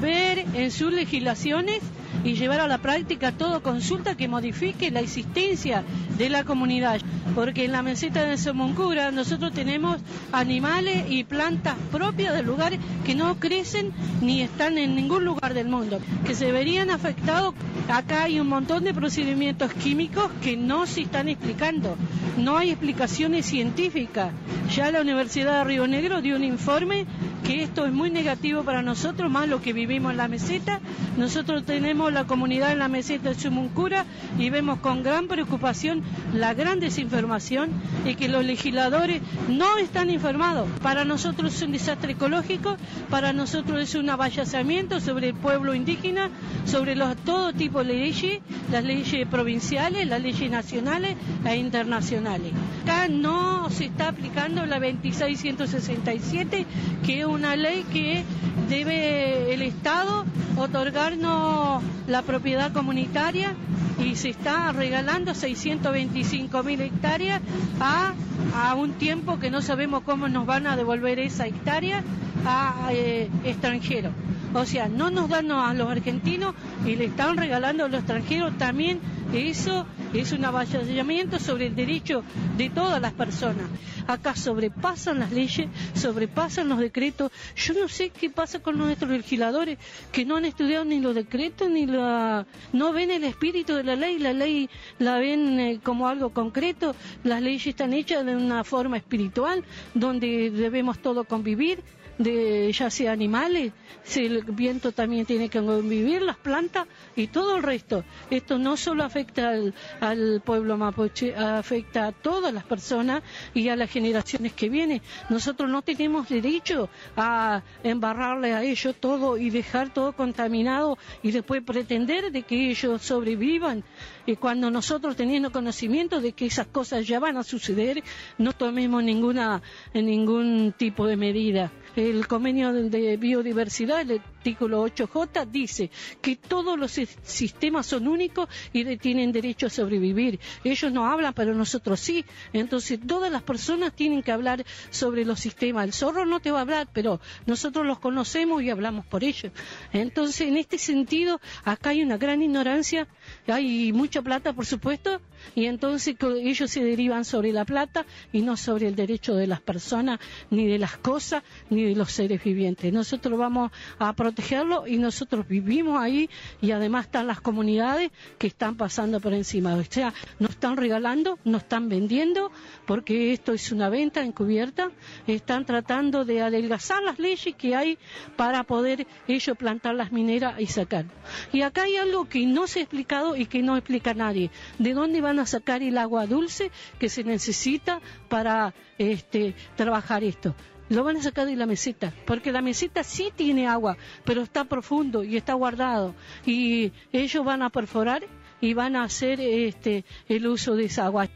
[SPEAKER 8] ver en sus legislaciones y llevar a la práctica toda consulta que modifique la existencia de la comunidad. Porque en la meseta de Somoncura nosotros tenemos animales y plantas propias de lugares que no crecen ni están en ningún lugar del mundo, que se verían afectados. Acá hay un montón de procedimientos químicos que no se están explicando. No hay explicaciones científicas. Ya la Universidad de Río Negro dio un informe que esto es muy negativo para nosotros, más lo que vivimos en la meseta. Nosotros tenemos la comunidad en la meseta de Sumuncura y vemos con gran preocupación la gran desinformación y que los legisladores no están informados. Para nosotros es un desastre ecológico, para nosotros es un avallazamiento sobre el pueblo indígena, sobre los, todo tipo de leyes, las leyes provinciales, las leyes nacionales e internacionales. Acá no se está aplicando la 2667, que es una ley que debe el Estado otorgarnos la propiedad comunitaria y se está regalando 625 mil hectáreas a, a un tiempo que no sabemos cómo nos van a devolver esa hectárea a eh, extranjeros. O sea, no nos dan a los argentinos y le están regalando a los extranjeros también. Eso es un avallamiento sobre el derecho de todas las personas. Acá sobrepasan las leyes, sobrepasan los decretos. Yo no sé qué pasa con nuestros legisladores que no han estudiado ni los decretos ni la no ven el espíritu de la ley, la ley la ven eh, como algo concreto, las leyes están hechas de una forma espiritual donde debemos todos convivir de ya sea animales, si el viento también tiene que convivir, las plantas y todo el resto. Esto no solo afecta al, al, pueblo mapuche, afecta a todas las personas y a las generaciones que vienen. Nosotros no tenemos derecho a embarrarle a ellos todo y dejar todo contaminado y después pretender de que ellos sobrevivan. Y cuando nosotros teniendo conocimiento de que esas cosas ya van a suceder, no tomemos ninguna, ningún tipo de medida. El convenio de biodiversidad, artículo 8J, dice que todos los sistemas son únicos y tienen derecho a sobrevivir. Ellos no hablan, pero nosotros sí. Entonces, todas las personas tienen que hablar sobre los sistemas. El zorro no te va a hablar, pero nosotros los conocemos y hablamos por ellos. Entonces, en este sentido, acá hay una gran ignorancia, hay mucha plata, por supuesto, y entonces ellos se derivan sobre la plata y no sobre el derecho de las personas, ni de las cosas, ni de los seres vivientes. Nosotros vamos a protegerlo y nosotros vivimos ahí y además están las comunidades que están pasando por encima. O sea, nos están regalando, nos están vendiendo, porque esto es una venta encubierta, están tratando de adelgazar las leyes que hay para poder ellos plantar las mineras y sacar. Y acá hay algo que no se ha explicado y que no explica nadie. ¿De dónde van a sacar el agua dulce que se necesita para este, trabajar esto? Lo van a sacar de la meseta, porque la meseta sí tiene agua, pero está profundo y está guardado. Y ellos van a perforar y van a hacer este, el uso de esa agua.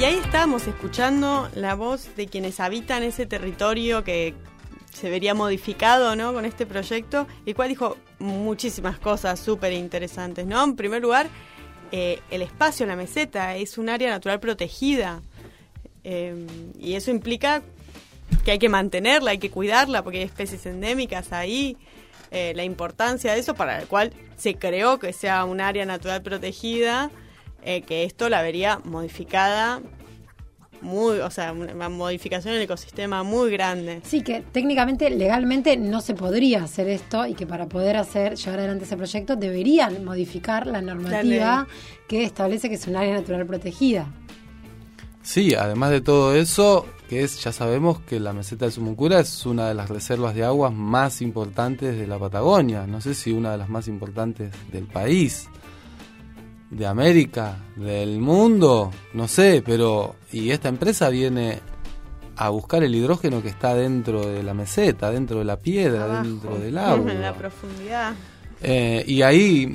[SPEAKER 2] Y ahí estamos escuchando la voz de quienes habitan ese territorio que se vería modificado ¿no? con este proyecto, el cual dijo muchísimas cosas súper interesantes. ¿no? En primer lugar, eh, el espacio, la meseta, es un área natural protegida. Eh, y eso implica que hay que mantenerla, hay que cuidarla, porque hay especies endémicas ahí. Eh, la importancia de eso, para el cual se creó que sea un área natural protegida, que esto la vería modificada muy, o sea, una modificación del ecosistema muy grande.
[SPEAKER 4] Sí, que técnicamente, legalmente no se podría hacer esto y que para poder hacer, llevar adelante ese proyecto deberían modificar la normativa que establece que es un área natural protegida.
[SPEAKER 3] Sí, además de todo eso, que es, ya sabemos que la meseta de Sumuncura es una de las reservas de aguas más importantes de la Patagonia, no sé si una de las más importantes del país de América, del mundo, no sé, pero y esta empresa viene a buscar el hidrógeno que está dentro de la meseta, dentro de la piedra, dentro del agua. [laughs]
[SPEAKER 2] En la profundidad.
[SPEAKER 3] Eh, y ahí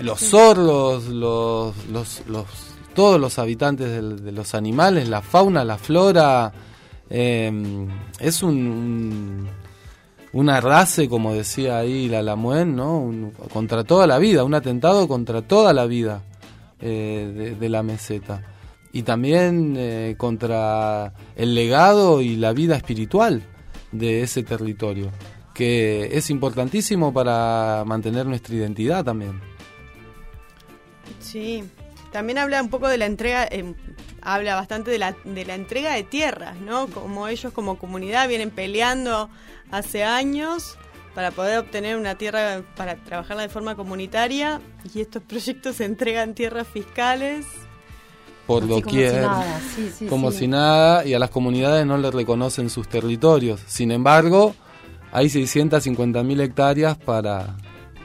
[SPEAKER 3] los zorros, los, los, los, todos los habitantes de, los animales, la fauna, la flora, eh, es un, un, arrase, como decía ahí la Lamuen, ¿no? contra toda la vida, un atentado contra toda la vida. Eh, de, la meseta. Y también eh, contra el legado y la vida espiritual de ese territorio, que es importantísimo para mantener nuestra identidad también.
[SPEAKER 2] Sí, también habla un poco de la entrega, eh, habla bastante de la, de la entrega de tierras, ¿no? Como ellos como comunidad vienen peleando hace años para poder obtener una tierra para trabajarla de forma comunitaria y estos proyectos se [laughs] entregan tierras fiscales.
[SPEAKER 3] por
[SPEAKER 4] Así como
[SPEAKER 3] doquier,
[SPEAKER 4] si nada, sí, sí,
[SPEAKER 3] como
[SPEAKER 4] sí.
[SPEAKER 3] si nada, y a las comunidades no le reconocen sus territorios. Sin embargo, hay 650.000 hectáreas para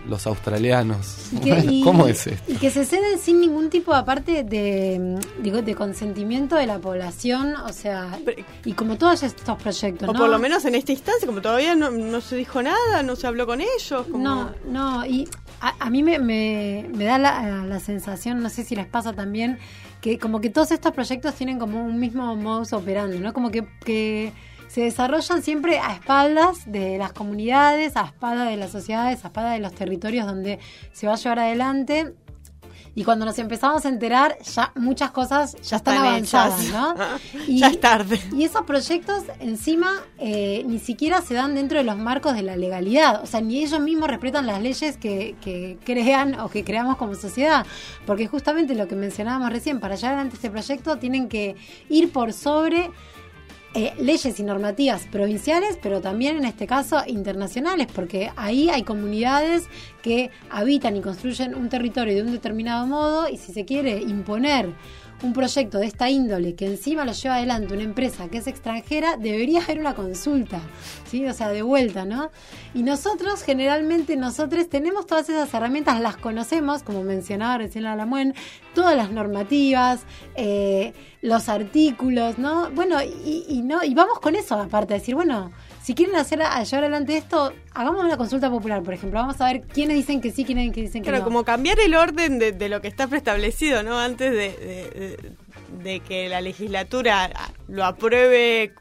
[SPEAKER 3] los australianos.
[SPEAKER 4] Y que- y-
[SPEAKER 3] ¿Cómo es esto?
[SPEAKER 4] Y que se ceden sin ningún tipo, aparte de, digo, de consentimiento de la población, o sea, y como todos estos proyectos,
[SPEAKER 2] O
[SPEAKER 4] ¿no?
[SPEAKER 2] por lo menos en esta instancia, como todavía no, no se dijo nada, no se habló con ellos. Como...
[SPEAKER 4] No, no, y a, a mí me, me, me da la, la sensación, no sé si les pasa también, que como que todos estos proyectos tienen como un mismo modus operandi, ¿no? Como que, que se desarrollan siempre a espaldas de las comunidades, a espaldas de las sociedades, a espaldas de los territorios donde se va a llevar adelante. Y cuando nos empezamos a enterar, ya muchas cosas ya están,
[SPEAKER 2] están
[SPEAKER 4] avanzadas,
[SPEAKER 2] hechas.
[SPEAKER 4] ¿no? [laughs]
[SPEAKER 2] Ya es tarde.
[SPEAKER 4] Y esos proyectos encima eh, ni siquiera se dan dentro de los marcos de la legalidad. O sea, ni ellos mismos respetan las leyes que, que crean o que creamos como sociedad. Porque justamente lo que mencionábamos recién, para llevar adelante este proyecto tienen que ir por sobre eh, leyes y normativas provinciales, pero también en este caso internacionales, porque ahí hay comunidades que habitan y construyen un territorio de un determinado modo y si se quiere imponer un proyecto de esta índole que encima lo lleva adelante una empresa que es extranjera, debería haber una consulta, ¿sí? O sea, de vuelta, ¿no? Y nosotros, generalmente, nosotros tenemos todas esas herramientas, las conocemos, como mencionaba recién la Lamuen, todas las normativas, eh, los artículos, ¿no? Bueno, y, y no, y vamos con eso, aparte, de decir, bueno, si quieren hacer a, llevar adelante esto, hagamos una consulta popular, por ejemplo. Vamos a ver quiénes dicen que sí, quiénes dicen que
[SPEAKER 2] Claro,
[SPEAKER 4] no.
[SPEAKER 2] como cambiar el orden de, de lo que está preestablecido, ¿no? Antes de, de- de- de que la legislatura lo apruebe.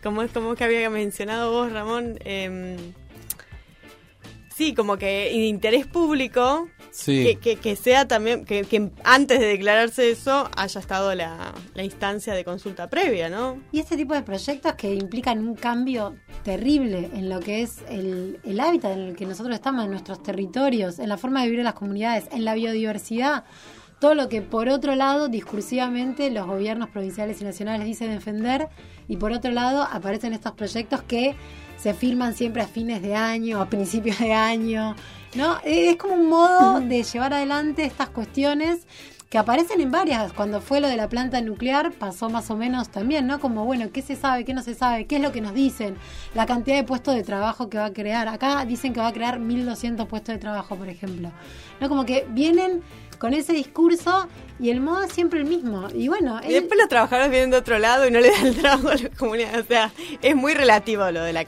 [SPEAKER 2] Como es como que había mencionado vos, Ramón. Em, sí, como que en interés público.
[SPEAKER 3] Sí.
[SPEAKER 2] Que, que- que sea también, que, que antes de declararse eso haya estado la, la instancia de consulta previa, ¿no?
[SPEAKER 4] Y este tipo de proyectos que implican un cambio terrible en lo que es el, el hábitat en el que nosotros estamos, en nuestros territorios, en la forma de vivir en las comunidades, en la biodiversidad, todo lo que por otro lado discursivamente los gobiernos provinciales y nacionales dicen defender y por otro lado aparecen estos proyectos que se firman siempre a fines de año, a principios de año, ¿no? Es como un modo de llevar adelante estas cuestiones que aparecen en varias. Cuando fue lo de la planta nuclear pasó más o menos también, ¿no? Como, bueno, ¿qué se sabe? ¿Qué no se sabe? ¿Qué es lo que nos dicen? La cantidad de puestos de trabajo que va a crear. Acá dicen que va a crear 1.200 puestos de trabajo, por ejemplo. ¿No? Como que vienen con ese discurso y el modo es siempre el mismo. Y bueno,
[SPEAKER 2] Y después los trabajadores vienen de otro lado y no le dan el trabajo a las comunidades. O sea, es muy relativo lo de la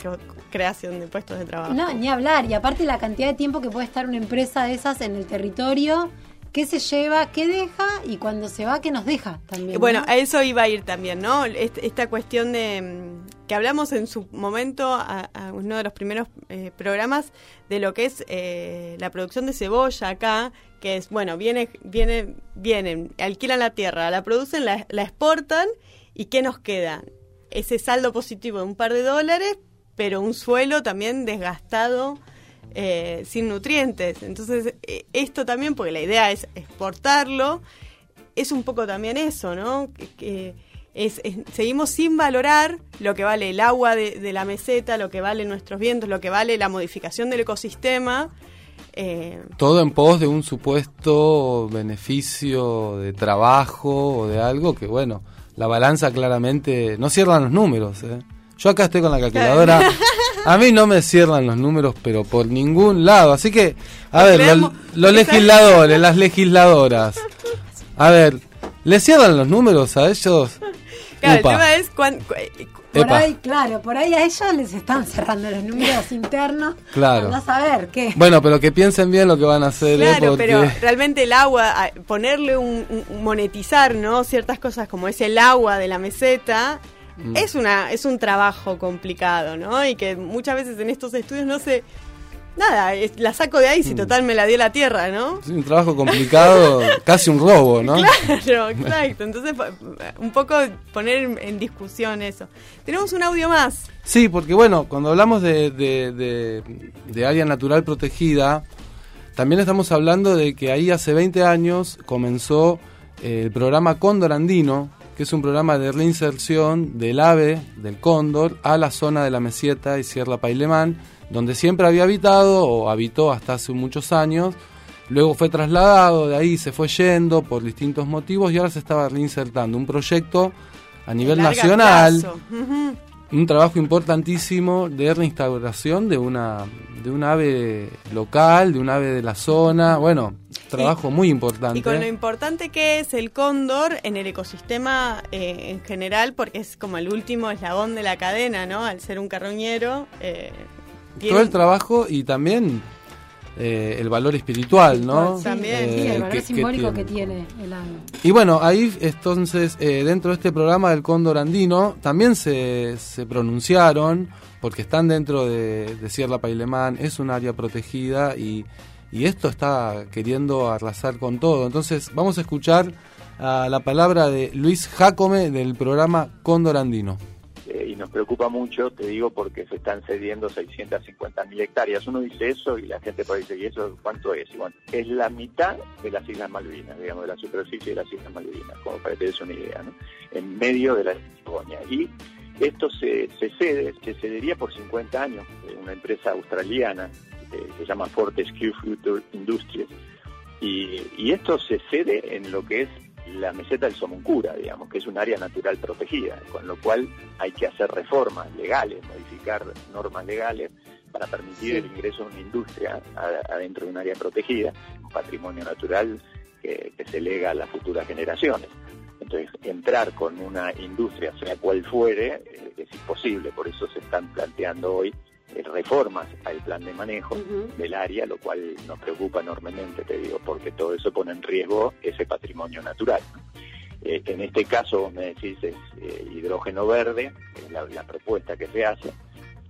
[SPEAKER 2] creación de puestos de trabajo.
[SPEAKER 4] No, ni hablar. Y aparte la cantidad de tiempo que puede estar una empresa de esas en el territorio, qué se lleva, qué deja y cuando se va, qué nos deja también.
[SPEAKER 2] Bueno,
[SPEAKER 4] ¿no?
[SPEAKER 2] a eso iba a ir también, ¿no? Est- Esta cuestión de mm, que hablamos en su momento, a, a uno de los primeros eh, programas, de lo que es eh, la producción de cebolla acá, que es, bueno, viene, viene, vienen, alquilan la tierra, la producen, la, la exportan, ¿y qué nos queda? Ese saldo positivo de un par de dólares, pero un suelo también desgastado, eh, sin nutrientes. Entonces, eh, esto también, porque la idea es exportarlo, es un poco también eso, ¿no? Que, que es, es- seguimos sin valorar lo que vale el agua de, de la meseta, lo que vale nuestros vientos, lo que vale la modificación del ecosistema. Eh,
[SPEAKER 3] Todo en pos de un supuesto beneficio de trabajo o de algo que, bueno, la balanza claramente no cierran los números. ¿eh? Yo acá estoy con la calculadora. A mí no me cierran los números, pero por ningún lado. Así que, a ver, lo- los legisladores, las legisladoras. A ver, ¿le cierran los números a ellos?
[SPEAKER 2] claro,
[SPEAKER 3] Upa.
[SPEAKER 2] el tema es cuán- cu- eh,
[SPEAKER 4] Por
[SPEAKER 3] Epa.
[SPEAKER 4] ahí, claro, por ahí a ellos les están cerrando los números internos.
[SPEAKER 3] Claro.
[SPEAKER 4] A saber qué.
[SPEAKER 3] Bueno, pero que piensen bien lo que van a hacer, ¿eh?
[SPEAKER 2] Claro,
[SPEAKER 3] Porque...
[SPEAKER 2] pero realmente el agua, ponerle un, un- monetizar, ¿no? Ciertas cosas como es el agua de la meseta,
[SPEAKER 3] Mm.
[SPEAKER 2] es una es un trabajo complicado, ¿no? Y que muchas veces en estos estudios no se nada, es- la saco de ahí si
[SPEAKER 3] Mm.
[SPEAKER 2] total me la dio la tierra, ¿no?
[SPEAKER 3] Es un trabajo complicado, [laughs] casi un robo, ¿no?
[SPEAKER 2] Claro, exacto. Entonces, un poco poner en- discusión eso. Tenemos un audio más.
[SPEAKER 3] Sí, porque bueno, cuando hablamos de, de, de- de área natural protegida, también estamos hablando de que ahí hace 20 años comenzó eh, el programa Cóndor Andino, que es un programa de reinserción del ave, del cóndor, a la zona de la Meseta y Sierra Pailemán, donde siempre había habitado o habitó hasta hace muchos años. Luego fue trasladado, de ahí se fue yendo por distintos motivos y ahora se estaba reinsertando. Un proyecto a nivel nacional. Un trabajo importantísimo de reinstauración de una de un ave local, de un ave de la zona. Bueno, trabajo muy importante.
[SPEAKER 2] Y con lo importante que es el cóndor en el ecosistema eh, en general, porque es como el último eslabón de la cadena, ¿no? Al ser un carroñero. eh, tiene
[SPEAKER 3] Todo el trabajo y también eh, el valor espiritual, ¿no?
[SPEAKER 2] También.
[SPEAKER 4] Sí, el
[SPEAKER 3] Eh,
[SPEAKER 4] valor
[SPEAKER 3] que-
[SPEAKER 4] simbólico que
[SPEAKER 3] tiene.
[SPEAKER 4] tiene el ave.
[SPEAKER 3] Y bueno, ahí entonces, eh, dentro de este programa del Cóndor Andino, también se, se pronunciaron, porque están dentro de, de Sierra Pailemán, es un área protegida y, y esto está queriendo arrasar con todo. Entonces, vamos a escuchar a la palabra de Luis Jacome del programa Cóndor Andino.
[SPEAKER 9] Eh, y nos preocupa mucho, te digo, porque se están cediendo 650 mil hectáreas. Uno dice eso y la gente puede decir, ¿y eso cuánto es? Bueno, es la mitad de las Islas Malvinas, digamos, de la superficie de las Islas Malvinas, como para que te des una idea, ¿no? En medio de la Patagonia. Y esto se, cede, se cedería por 50 años. Una empresa australiana eh, se llama Fortescue Future Industries. Y, y esto se cede en lo que es la meseta del Somuncura, digamos, que es un área natural protegida, con lo cual hay que hacer reformas legales, modificar normas legales para permitir el ingreso de una industria adentro de un área protegida, un patrimonio natural que, que se lega a las futuras generaciones. Entonces, entrar con una industria, sea cual fuere, eh, es imposible, por eso se están planteando hoy reformas al plan de manejo del área, lo cual nos preocupa enormemente, te digo, porque todo eso pone en riesgo ese patrimonio natural. Eh, en este caso, vos me decís, es eh, hidrógeno verde, es la, la propuesta que se hace,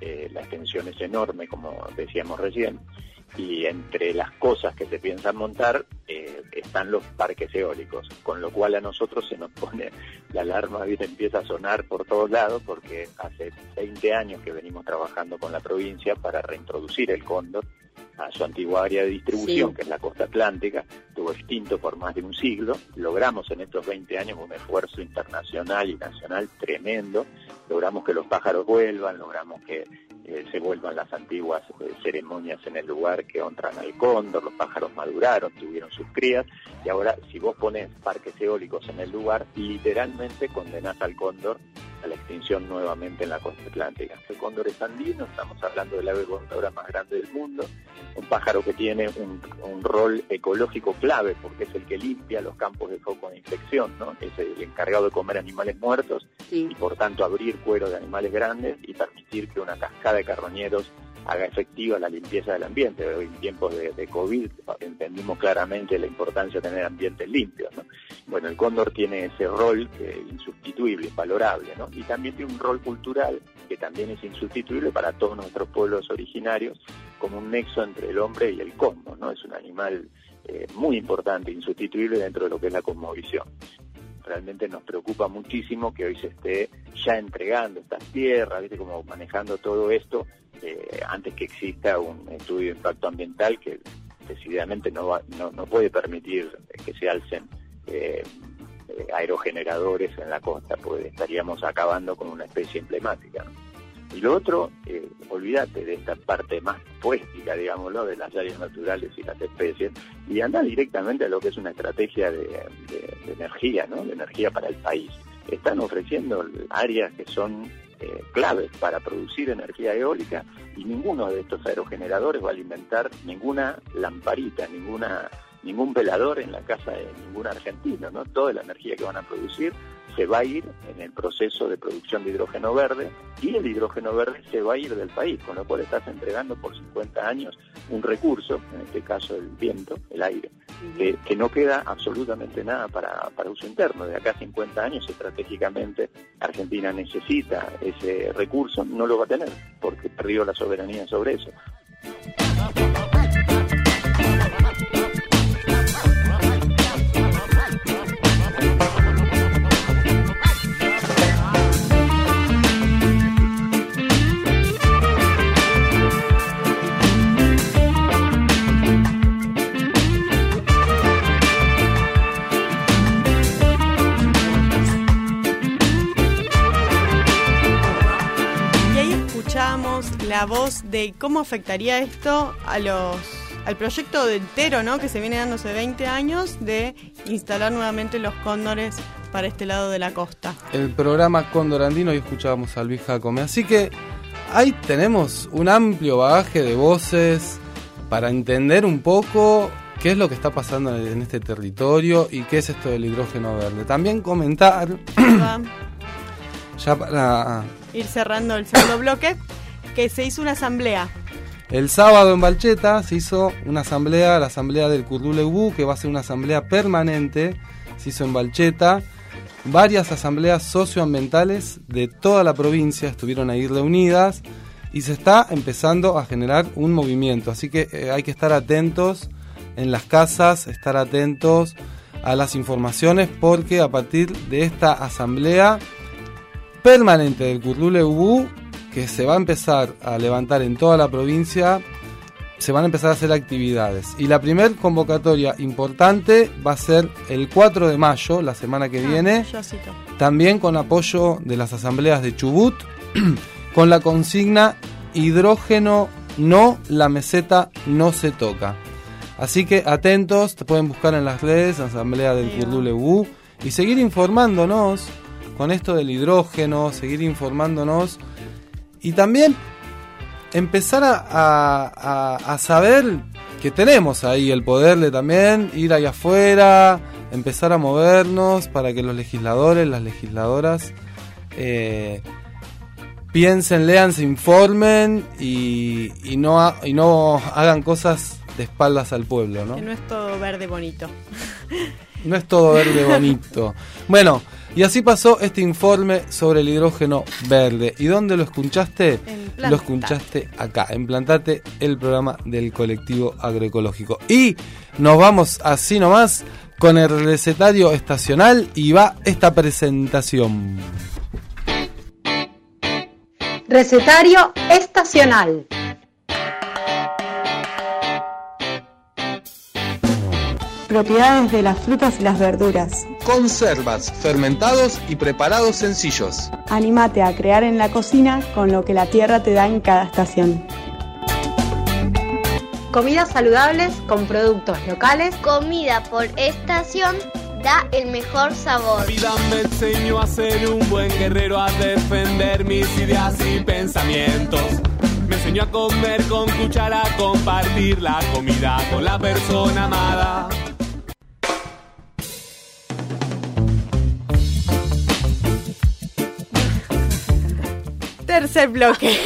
[SPEAKER 9] eh, la extensión es enorme, como decíamos recién, y entre las cosas que se piensan montar eh, están los parques eólicos, con lo cual a nosotros se nos [laughs] pone la alarma, ¿viste? empieza a sonar por todos lados, porque hace 20 años que venimos trabajando con la provincia para reintroducir el cóndor a su antigua área de distribución,
[SPEAKER 10] Sí.
[SPEAKER 9] que es la costa atlántica, estuvo extinto por más de un siglo, logramos en estos 20 años un esfuerzo internacional y nacional tremendo, logramos que los pájaros vuelvan, logramos que eh, se vuelvan las antiguas eh, ceremonias en el lugar que honran al cóndor, los pájaros maduraron, tuvieron sus crías, y ahora si vos pones parques eólicos en el lugar, literalmente condenás al cóndor a la extinción nuevamente en la costa atlántica. El cóndor es andino, estamos hablando del ave voladora más grande del mundo, un pájaro que tiene un, un rol ecológico clave porque es el que limpia los campos de foco de infección, ¿no? es el encargado de comer animales muertos y por tanto abrir cuero de animales grandes y permitir que una cascada de carroñeros haga efectiva la limpieza del ambiente. En tiempos de, COVID entendimos claramente la importancia de tener ambientes limpios. ¿no? Bueno, el cóndor tiene ese rol es insustituible, valorable, ¿no? y también tiene un rol cultural que también es insustituible para todos nuestros pueblos originarios como un nexo entre el hombre y el cosmos. ¿no? Es un animal eh, muy importante, insustituible dentro de lo que es la cosmovisión realmente nos preocupa muchísimo que hoy se esté ya entregando estas tierras, ¿viste? como manejando todo esto eh, antes que exista un estudio de impacto ambiental que decididamente no, no, no puede permitir que se alcen eh, aerogeneradores en la costa, porque estaríamos acabando con una especie emblemática. Y lo otro, eh, olvídate de esta parte más poética, digámoslo, de las áreas naturales y las especies, y anda directamente a lo que es una estrategia de, energía, ¿no? De energía para el país. Están ofreciendo áreas que son eh, claves para producir energía eólica y ninguno de estos aerogeneradores va a alimentar ninguna lamparita, ninguna ningún velador en la casa de ningún argentino, ¿no? Toda la energía que van a producir se va a ir en el proceso de producción de hidrógeno verde y el hidrógeno verde se va a ir del país, con lo cual estás entregando por 50 años un recurso, en este caso el viento, el aire, que, que no queda absolutamente nada para, para uso interno. De acá a 50 años, estratégicamente, Argentina necesita ese recurso, no lo va a tener, porque perdió la soberanía sobre eso.
[SPEAKER 2] Vos de cómo afectaría esto a los al proyecto de entero, ¿no? Que se viene dando hace 20 años de instalar nuevamente los cóndores para este lado de la costa.
[SPEAKER 3] El programa Cóndor Andino y escuchábamos a Luis Jacome. Así que ahí tenemos un amplio bagaje de voces para entender un poco qué es lo que está pasando en este territorio y qué es esto del hidrógeno verde. También comentar, [coughs] ya para
[SPEAKER 2] Ir cerrando el segundo bloque, que se hizo una asamblea
[SPEAKER 3] el sábado en Balcheta se hizo una asamblea, la asamblea del Curduleubú, que va a ser una asamblea permanente, se hizo en Balcheta. Varias asambleas socioambientales de toda la provincia estuvieron ahí reunidas y se está empezando a generar un movimiento. Así que eh, hay que estar atentos en las casas, estar atentos a las informaciones porque a partir de esta asamblea permanente del Curduleubú que se va a empezar a levantar en toda la provincia, se van a empezar a hacer actividades. Y la primera convocatoria importante va a ser el 4 de mayo, la semana que
[SPEAKER 2] Ah,
[SPEAKER 3] viene, también con apoyo de las asambleas de Chubut, [clears throat] con la consigna hidrógeno no, la meseta no se toca. Así que atentos, te pueden buscar en las redes, Asamblea del Curdulebu, y seguir informándonos con esto del hidrógeno, seguir informándonos y también empezar a, a- a- saber que tenemos ahí el poder de también ir ahí afuera, empezar a movernos para que los legisladores, las legisladoras eh, piensen, lean, se informen y, y no, ha- y no hagan cosas de espaldas al pueblo, ¿no?
[SPEAKER 2] Que no es todo verde bonito.
[SPEAKER 3] No es todo verde bonito. [laughs] Bueno, y así pasó este informe sobre el hidrógeno verde. ¿Y dónde lo escuchaste? Lo escuchaste acá, en Plantate, el programa del colectivo agroecológico. Y nos vamos así nomás con el recetario estacional y va esta presentación.
[SPEAKER 4] Recetario estacional.
[SPEAKER 11] Propiedades de las frutas y las verduras.
[SPEAKER 3] Conservas, fermentados y preparados sencillos.
[SPEAKER 11] Anímate a crear en la cocina con lo que la tierra te da en cada estación.
[SPEAKER 4] Comidas saludables con productos locales.
[SPEAKER 6] Comida por estación da el mejor sabor.
[SPEAKER 10] La vida me enseñó a ser un buen guerrero, a defender mis ideas y pensamientos. Me enseñó a comer con cuchara, a compartir la comida con la persona amada.
[SPEAKER 2] Tercer bloque.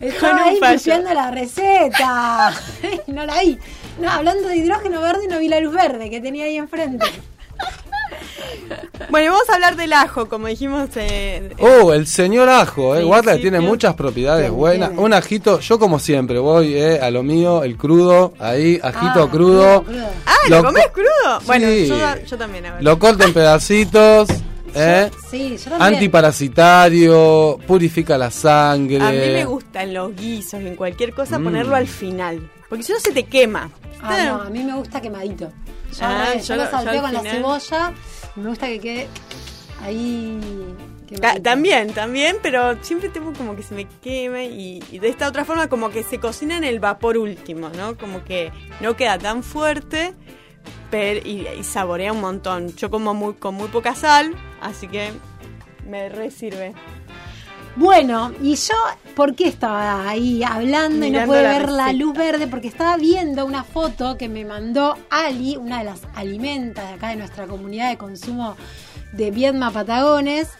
[SPEAKER 4] Estaba [laughs]
[SPEAKER 2] Con un
[SPEAKER 4] ahí limpiando la receta. [laughs] no la vi. No, hablando de hidrógeno verde, no vi la luz verde que tenía ahí enfrente.
[SPEAKER 2] Bueno, vamos a hablar del ajo, como dijimos. eh,
[SPEAKER 3] Oh, el señor ajo, eh. Guarda, tiene muchas propiedades buenas.
[SPEAKER 2] tiene.
[SPEAKER 3] Un ajito, yo como siempre voy eh, a lo mío, el crudo, ahí, ajito
[SPEAKER 2] Ah,
[SPEAKER 3] crudo.
[SPEAKER 2] Ah, ¿lo,
[SPEAKER 3] Lo
[SPEAKER 2] comes
[SPEAKER 3] co-
[SPEAKER 2] crudo? Bueno, yo, yo también, a ver.
[SPEAKER 3] Lo corto en pedacitos, eh.
[SPEAKER 4] Sí, yo también.
[SPEAKER 3] Antiparasitario, purifica la sangre.
[SPEAKER 2] A mí me gustan los guisos, en cualquier cosa,
[SPEAKER 3] Mm.
[SPEAKER 2] ponerlo al final. Porque si no se te quema.
[SPEAKER 4] Ah, no, a mí me gusta quemadito. Yo,
[SPEAKER 2] Ah,
[SPEAKER 4] yo lo salteo
[SPEAKER 2] al
[SPEAKER 4] con la cebolla. Me gusta que quede ahí.
[SPEAKER 2] Ta- también, también, pero siempre tengo como que se me queme y, y de esta otra forma como que se cocina en el vapor último, ¿no? Como que no queda tan fuerte pero, y, y saborea un montón. Yo como muy, con muy poca sal, así que me resirve.
[SPEAKER 4] Bueno, y yo, ¿por qué estaba ahí hablando y no pude
[SPEAKER 2] la
[SPEAKER 4] ver la luz verde? Porque estaba viendo una foto que me mandó Ali, una de las alimentas de acá de nuestra comunidad de consumo de Viedma Patagones,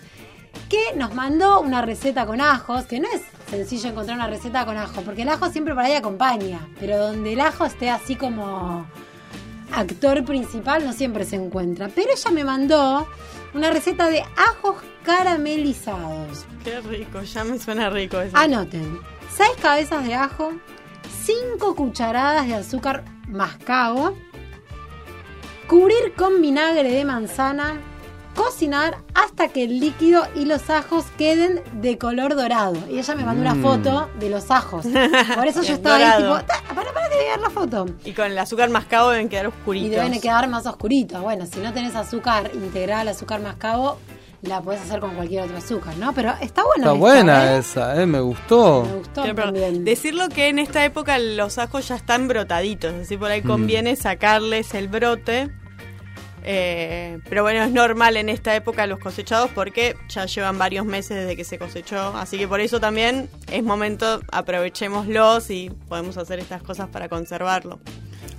[SPEAKER 4] que nos mandó una receta con ajos, que no es sencillo encontrar una receta con ajo, porque el ajo siempre por ahí acompaña, pero donde el ajo esté así como actor principal no siempre se encuentra. Pero ella me mandó una receta de ajos caramelizados.
[SPEAKER 2] Qué rico, ya me suena rico eso.
[SPEAKER 4] Anoten, 6 cabezas de ajo, 5 cucharadas de azúcar mascabo, cubrir con vinagre de manzana, cocinar hasta que el líquido y los ajos queden de color dorado. Y ella me mandó una
[SPEAKER 2] Mm.
[SPEAKER 4] foto de los ajos. Por eso yo [laughs] estaba ahí tipo, "Ta, ver la foto.
[SPEAKER 2] Y con el azúcar mascabo deben quedar oscuritos.
[SPEAKER 4] Y deben quedar más oscuritos. Bueno, si no tenés azúcar integral, azúcar mascabo, la puedes hacer con cualquier otro azúcar, ¿no? Pero está bueno.
[SPEAKER 3] Está
[SPEAKER 4] esta,
[SPEAKER 3] buena
[SPEAKER 4] ¿eh?
[SPEAKER 3] esa, ¿eh? Me gustó.
[SPEAKER 4] Me gustó
[SPEAKER 2] Pero, pero,
[SPEAKER 4] también.
[SPEAKER 2] decirlo que en esta época los ajos ya están brotaditos, es decir, por ahí
[SPEAKER 3] Mm.
[SPEAKER 2] conviene sacarles el brote. Eh, pero bueno, es normal en esta época los cosechados porque ya llevan varios meses desde que se cosechó. Así que por eso también es momento, aprovechémoslos y podemos hacer estas cosas para conservarlo.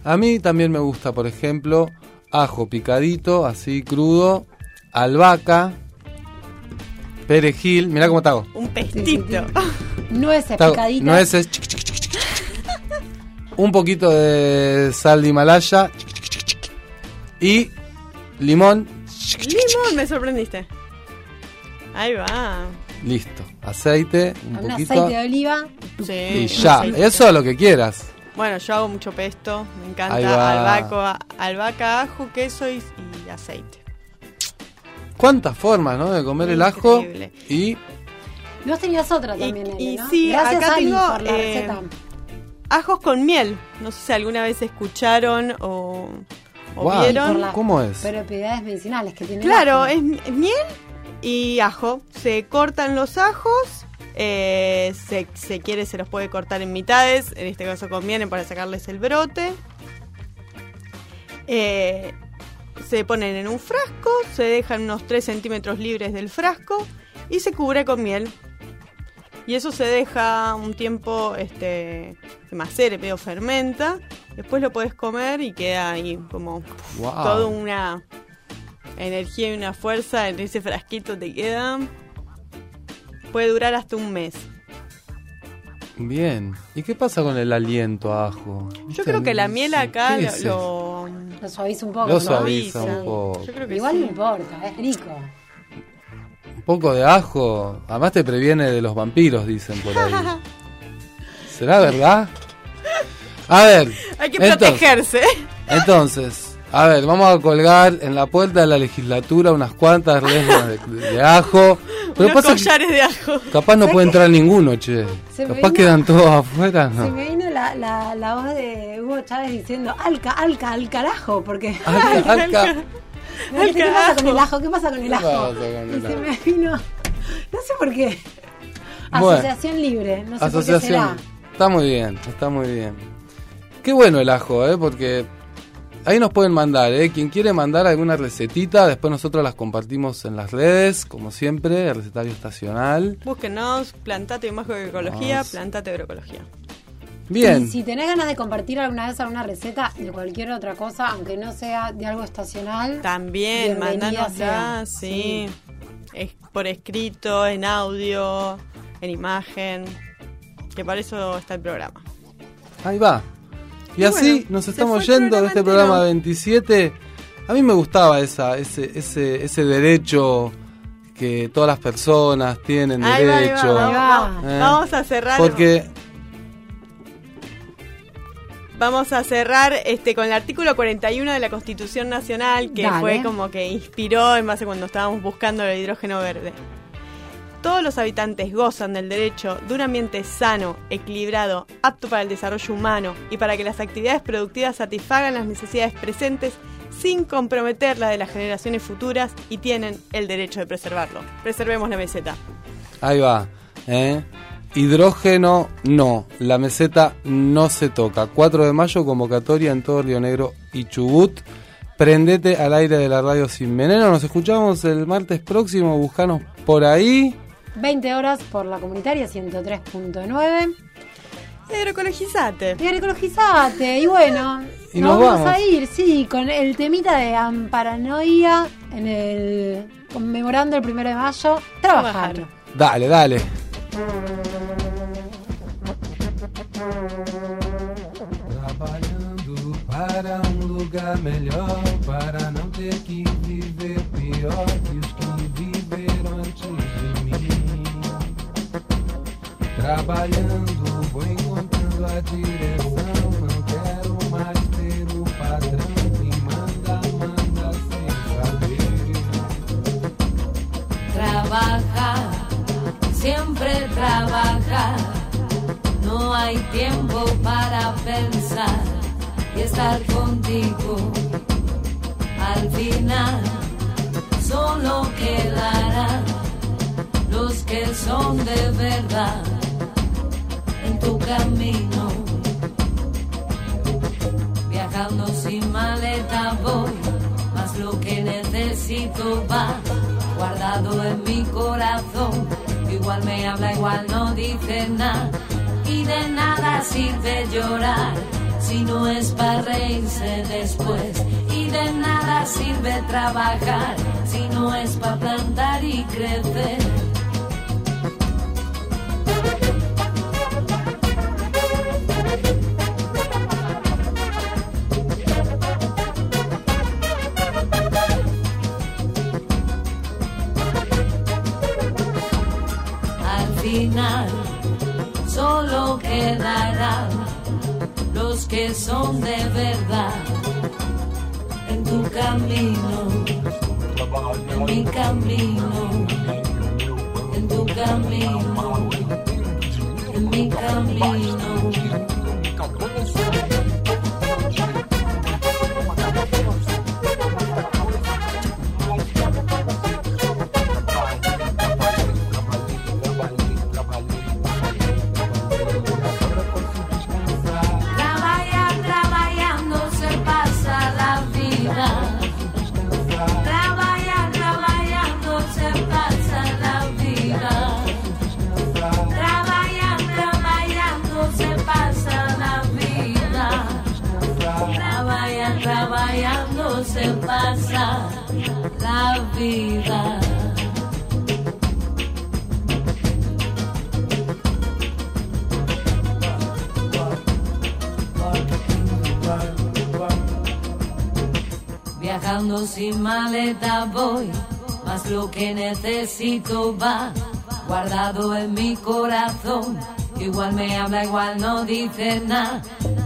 [SPEAKER 3] A mí también me gusta, por ejemplo, ajo picadito, así crudo, albahaca, perejil. Mirá cómo te hago.
[SPEAKER 2] Un pestito. [laughs]
[SPEAKER 4] Nueces picaditas.
[SPEAKER 3] nueces, chiqui, chiqui, chiqui, chiqui, chiqui. un poquito de sal de Himalaya y limón.
[SPEAKER 2] Limón, me sorprendiste. Ahí va.
[SPEAKER 3] Listo. Aceite, un
[SPEAKER 4] Un
[SPEAKER 3] poquito.
[SPEAKER 4] aceite de oliva.
[SPEAKER 2] Sí,
[SPEAKER 3] y ya,
[SPEAKER 2] aceite.
[SPEAKER 3] eso es lo que quieras.
[SPEAKER 2] Bueno, yo hago mucho pesto, me encanta albahaca, albahaca, ajo, queso y, y aceite.
[SPEAKER 3] ¿Cuántas formas, no? De comer el ajo
[SPEAKER 2] Increíble.
[SPEAKER 3] y
[SPEAKER 4] Y vos tenías otra también,
[SPEAKER 2] y
[SPEAKER 4] ¿no?
[SPEAKER 2] sí,
[SPEAKER 4] Gracias,
[SPEAKER 2] acá
[SPEAKER 4] Ali,
[SPEAKER 2] tengo,
[SPEAKER 4] por la
[SPEAKER 2] eh,
[SPEAKER 4] receta.
[SPEAKER 2] Ajos con miel. No sé si alguna vez escucharon o, o vieron.
[SPEAKER 3] Por la- ¿Cómo es?
[SPEAKER 4] Propiedades medicinales que tiene
[SPEAKER 2] Claro,
[SPEAKER 4] ajo.
[SPEAKER 2] es mi- miel y ajo. Se cortan los ajos. eh, se, se quiere, se los puede cortar en mitades. En este caso conviene para sacarles el brote. Eh, se ponen en un frasco. Se dejan unos 3 centímetros libres del frasco. Y se cubre con miel. Y eso se deja un tiempo este, macere, medio fermenta. Después lo puedes comer y queda ahí como
[SPEAKER 3] Wow.
[SPEAKER 2] toda una energía y una fuerza en ese frasquito te queda. Puede durar hasta un mes.
[SPEAKER 3] Bien. ¿Y qué pasa con el aliento a ajo?
[SPEAKER 2] Yo creo que la miel acá
[SPEAKER 3] ¿Qué
[SPEAKER 2] lo, lo-
[SPEAKER 4] Lo suaviza un poco.
[SPEAKER 3] Lo
[SPEAKER 4] ¿no?
[SPEAKER 3] suaviza un poco.
[SPEAKER 2] Yo creo que
[SPEAKER 4] Igual
[SPEAKER 2] sí.
[SPEAKER 4] no importa, es rico.
[SPEAKER 3] Un poco de ajo. Además te previene de los vampiros, dicen por ahí. [laughs] ¿Será verdad? A ver.
[SPEAKER 2] Hay que
[SPEAKER 3] entonces-
[SPEAKER 2] protegerse.
[SPEAKER 3] Entonces, a ver, vamos a colgar en la puerta de la legislatura unas cuantas letras de, de ajo. Pero
[SPEAKER 2] Unos
[SPEAKER 3] pasa que
[SPEAKER 2] collares de ajo.
[SPEAKER 3] capaz no puede entrar ninguno, che.
[SPEAKER 4] Se
[SPEAKER 3] Capaz
[SPEAKER 4] vino-
[SPEAKER 3] quedan todos afuera,
[SPEAKER 4] Se
[SPEAKER 3] ¿no?
[SPEAKER 4] me vino la, la, la voz de Hugo Chávez diciendo alca, alca, al carajo, porque... [laughs] [laughs]
[SPEAKER 3] Alca, alca.
[SPEAKER 4] ¿Qué pasa con el ajo? ¿Qué pasa con el
[SPEAKER 3] ¿Qué
[SPEAKER 4] ajo?
[SPEAKER 3] pasa con el
[SPEAKER 4] y se me vino... No sé por qué.
[SPEAKER 3] Bueno.
[SPEAKER 4] Asociación Libre, no sé por qué
[SPEAKER 3] Asociación.
[SPEAKER 4] será.
[SPEAKER 3] Está muy bien, está muy bien. Qué bueno el ajo, ¿eh? Porque ahí nos pueden mandar, ¿eh? Quien quiere mandar alguna recetita, después nosotros las compartimos en las redes, como siempre, el recetario estacional.
[SPEAKER 2] Búsquenos, plantate más agroecología, plantate agroecología.
[SPEAKER 3] Bien.
[SPEAKER 4] Y si tenés ganas de compartir alguna vez alguna receta de cualquier otra cosa, aunque no sea de algo estacional,
[SPEAKER 2] También, mandanosla, sí. Es por escrito, en audio, en imagen. Que para eso está el programa.
[SPEAKER 3] Ahí va. Y,
[SPEAKER 2] Y
[SPEAKER 3] así
[SPEAKER 2] bueno,
[SPEAKER 3] nos estamos yendo de este
[SPEAKER 2] programa
[SPEAKER 3] programa
[SPEAKER 2] entero.
[SPEAKER 3] 27. A mí me gustaba esa, ese, ese, ese derecho que todas las personas tienen
[SPEAKER 2] Ahí va, ahí va,
[SPEAKER 3] derecho. ¿eh?
[SPEAKER 2] Vamos a cerrar.
[SPEAKER 3] Porque
[SPEAKER 2] Vamos a cerrar este con el artículo 41 de la Constitución Nacional, que
[SPEAKER 4] Dale.
[SPEAKER 2] fue como que inspiró en base cuando estábamos buscando el hidrógeno verde. Todos los habitantes gozan del derecho de un ambiente sano, equilibrado, apto para el desarrollo humano y para que las actividades productivas satisfagan las necesidades presentes sin comprometer las de las generaciones futuras y tienen el derecho de preservarlo. Preservemos la meseta.
[SPEAKER 3] Ahí va. ¿eh? Hidrógeno no. La meseta no se toca. 4 de mayo, convocatoria en todo Río Negro y Chubut. Prendete al aire de la radio sin veneno. Nos escuchamos el martes próximo. Buscanos por ahí.
[SPEAKER 4] 20 horas por la comunitaria 103.9.
[SPEAKER 2] Agroecologizate.
[SPEAKER 4] Y ecologizate. Y bueno,
[SPEAKER 3] Y
[SPEAKER 4] nos,
[SPEAKER 3] nos
[SPEAKER 4] vamos,
[SPEAKER 3] vamos.
[SPEAKER 4] a ir, sí, con el temita de Amparanoia en el conmemorando el primero de mayo, trabajando.
[SPEAKER 3] Dale, dale.
[SPEAKER 12] Trabalhando para um lugar melhor, para não ter que viver pior que Trabalhando, vou encontrando a direção. Não quero mais ter o padrão que manda, manda sem saber.
[SPEAKER 13] Trabaja, siempre trabaja. No hay tiempo para pensar y estar contigo. Al final, solo quedarán los que son de verdad tu camino. Viajando sin maleta voy, mas lo que necesito va guardado en mi corazón. Igual me habla, igual no dice nada. Y de nada sirve llorar si no es para reírse después. Y de nada sirve trabajar si no es para plantar y crecer. Al final solo quedarán los que son de verdad en tu camino, en mi camino, en tu camino, en mi camino. Sin maleta voy, mas lo que necesito va guardado en mi corazón. Igual me habla, igual no dice nada.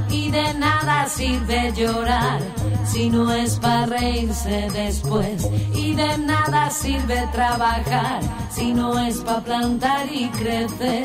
[SPEAKER 13] Y de nada sirve llorar si no es para reírse después. Y de nada sirve trabajar si no es para plantar y crecer.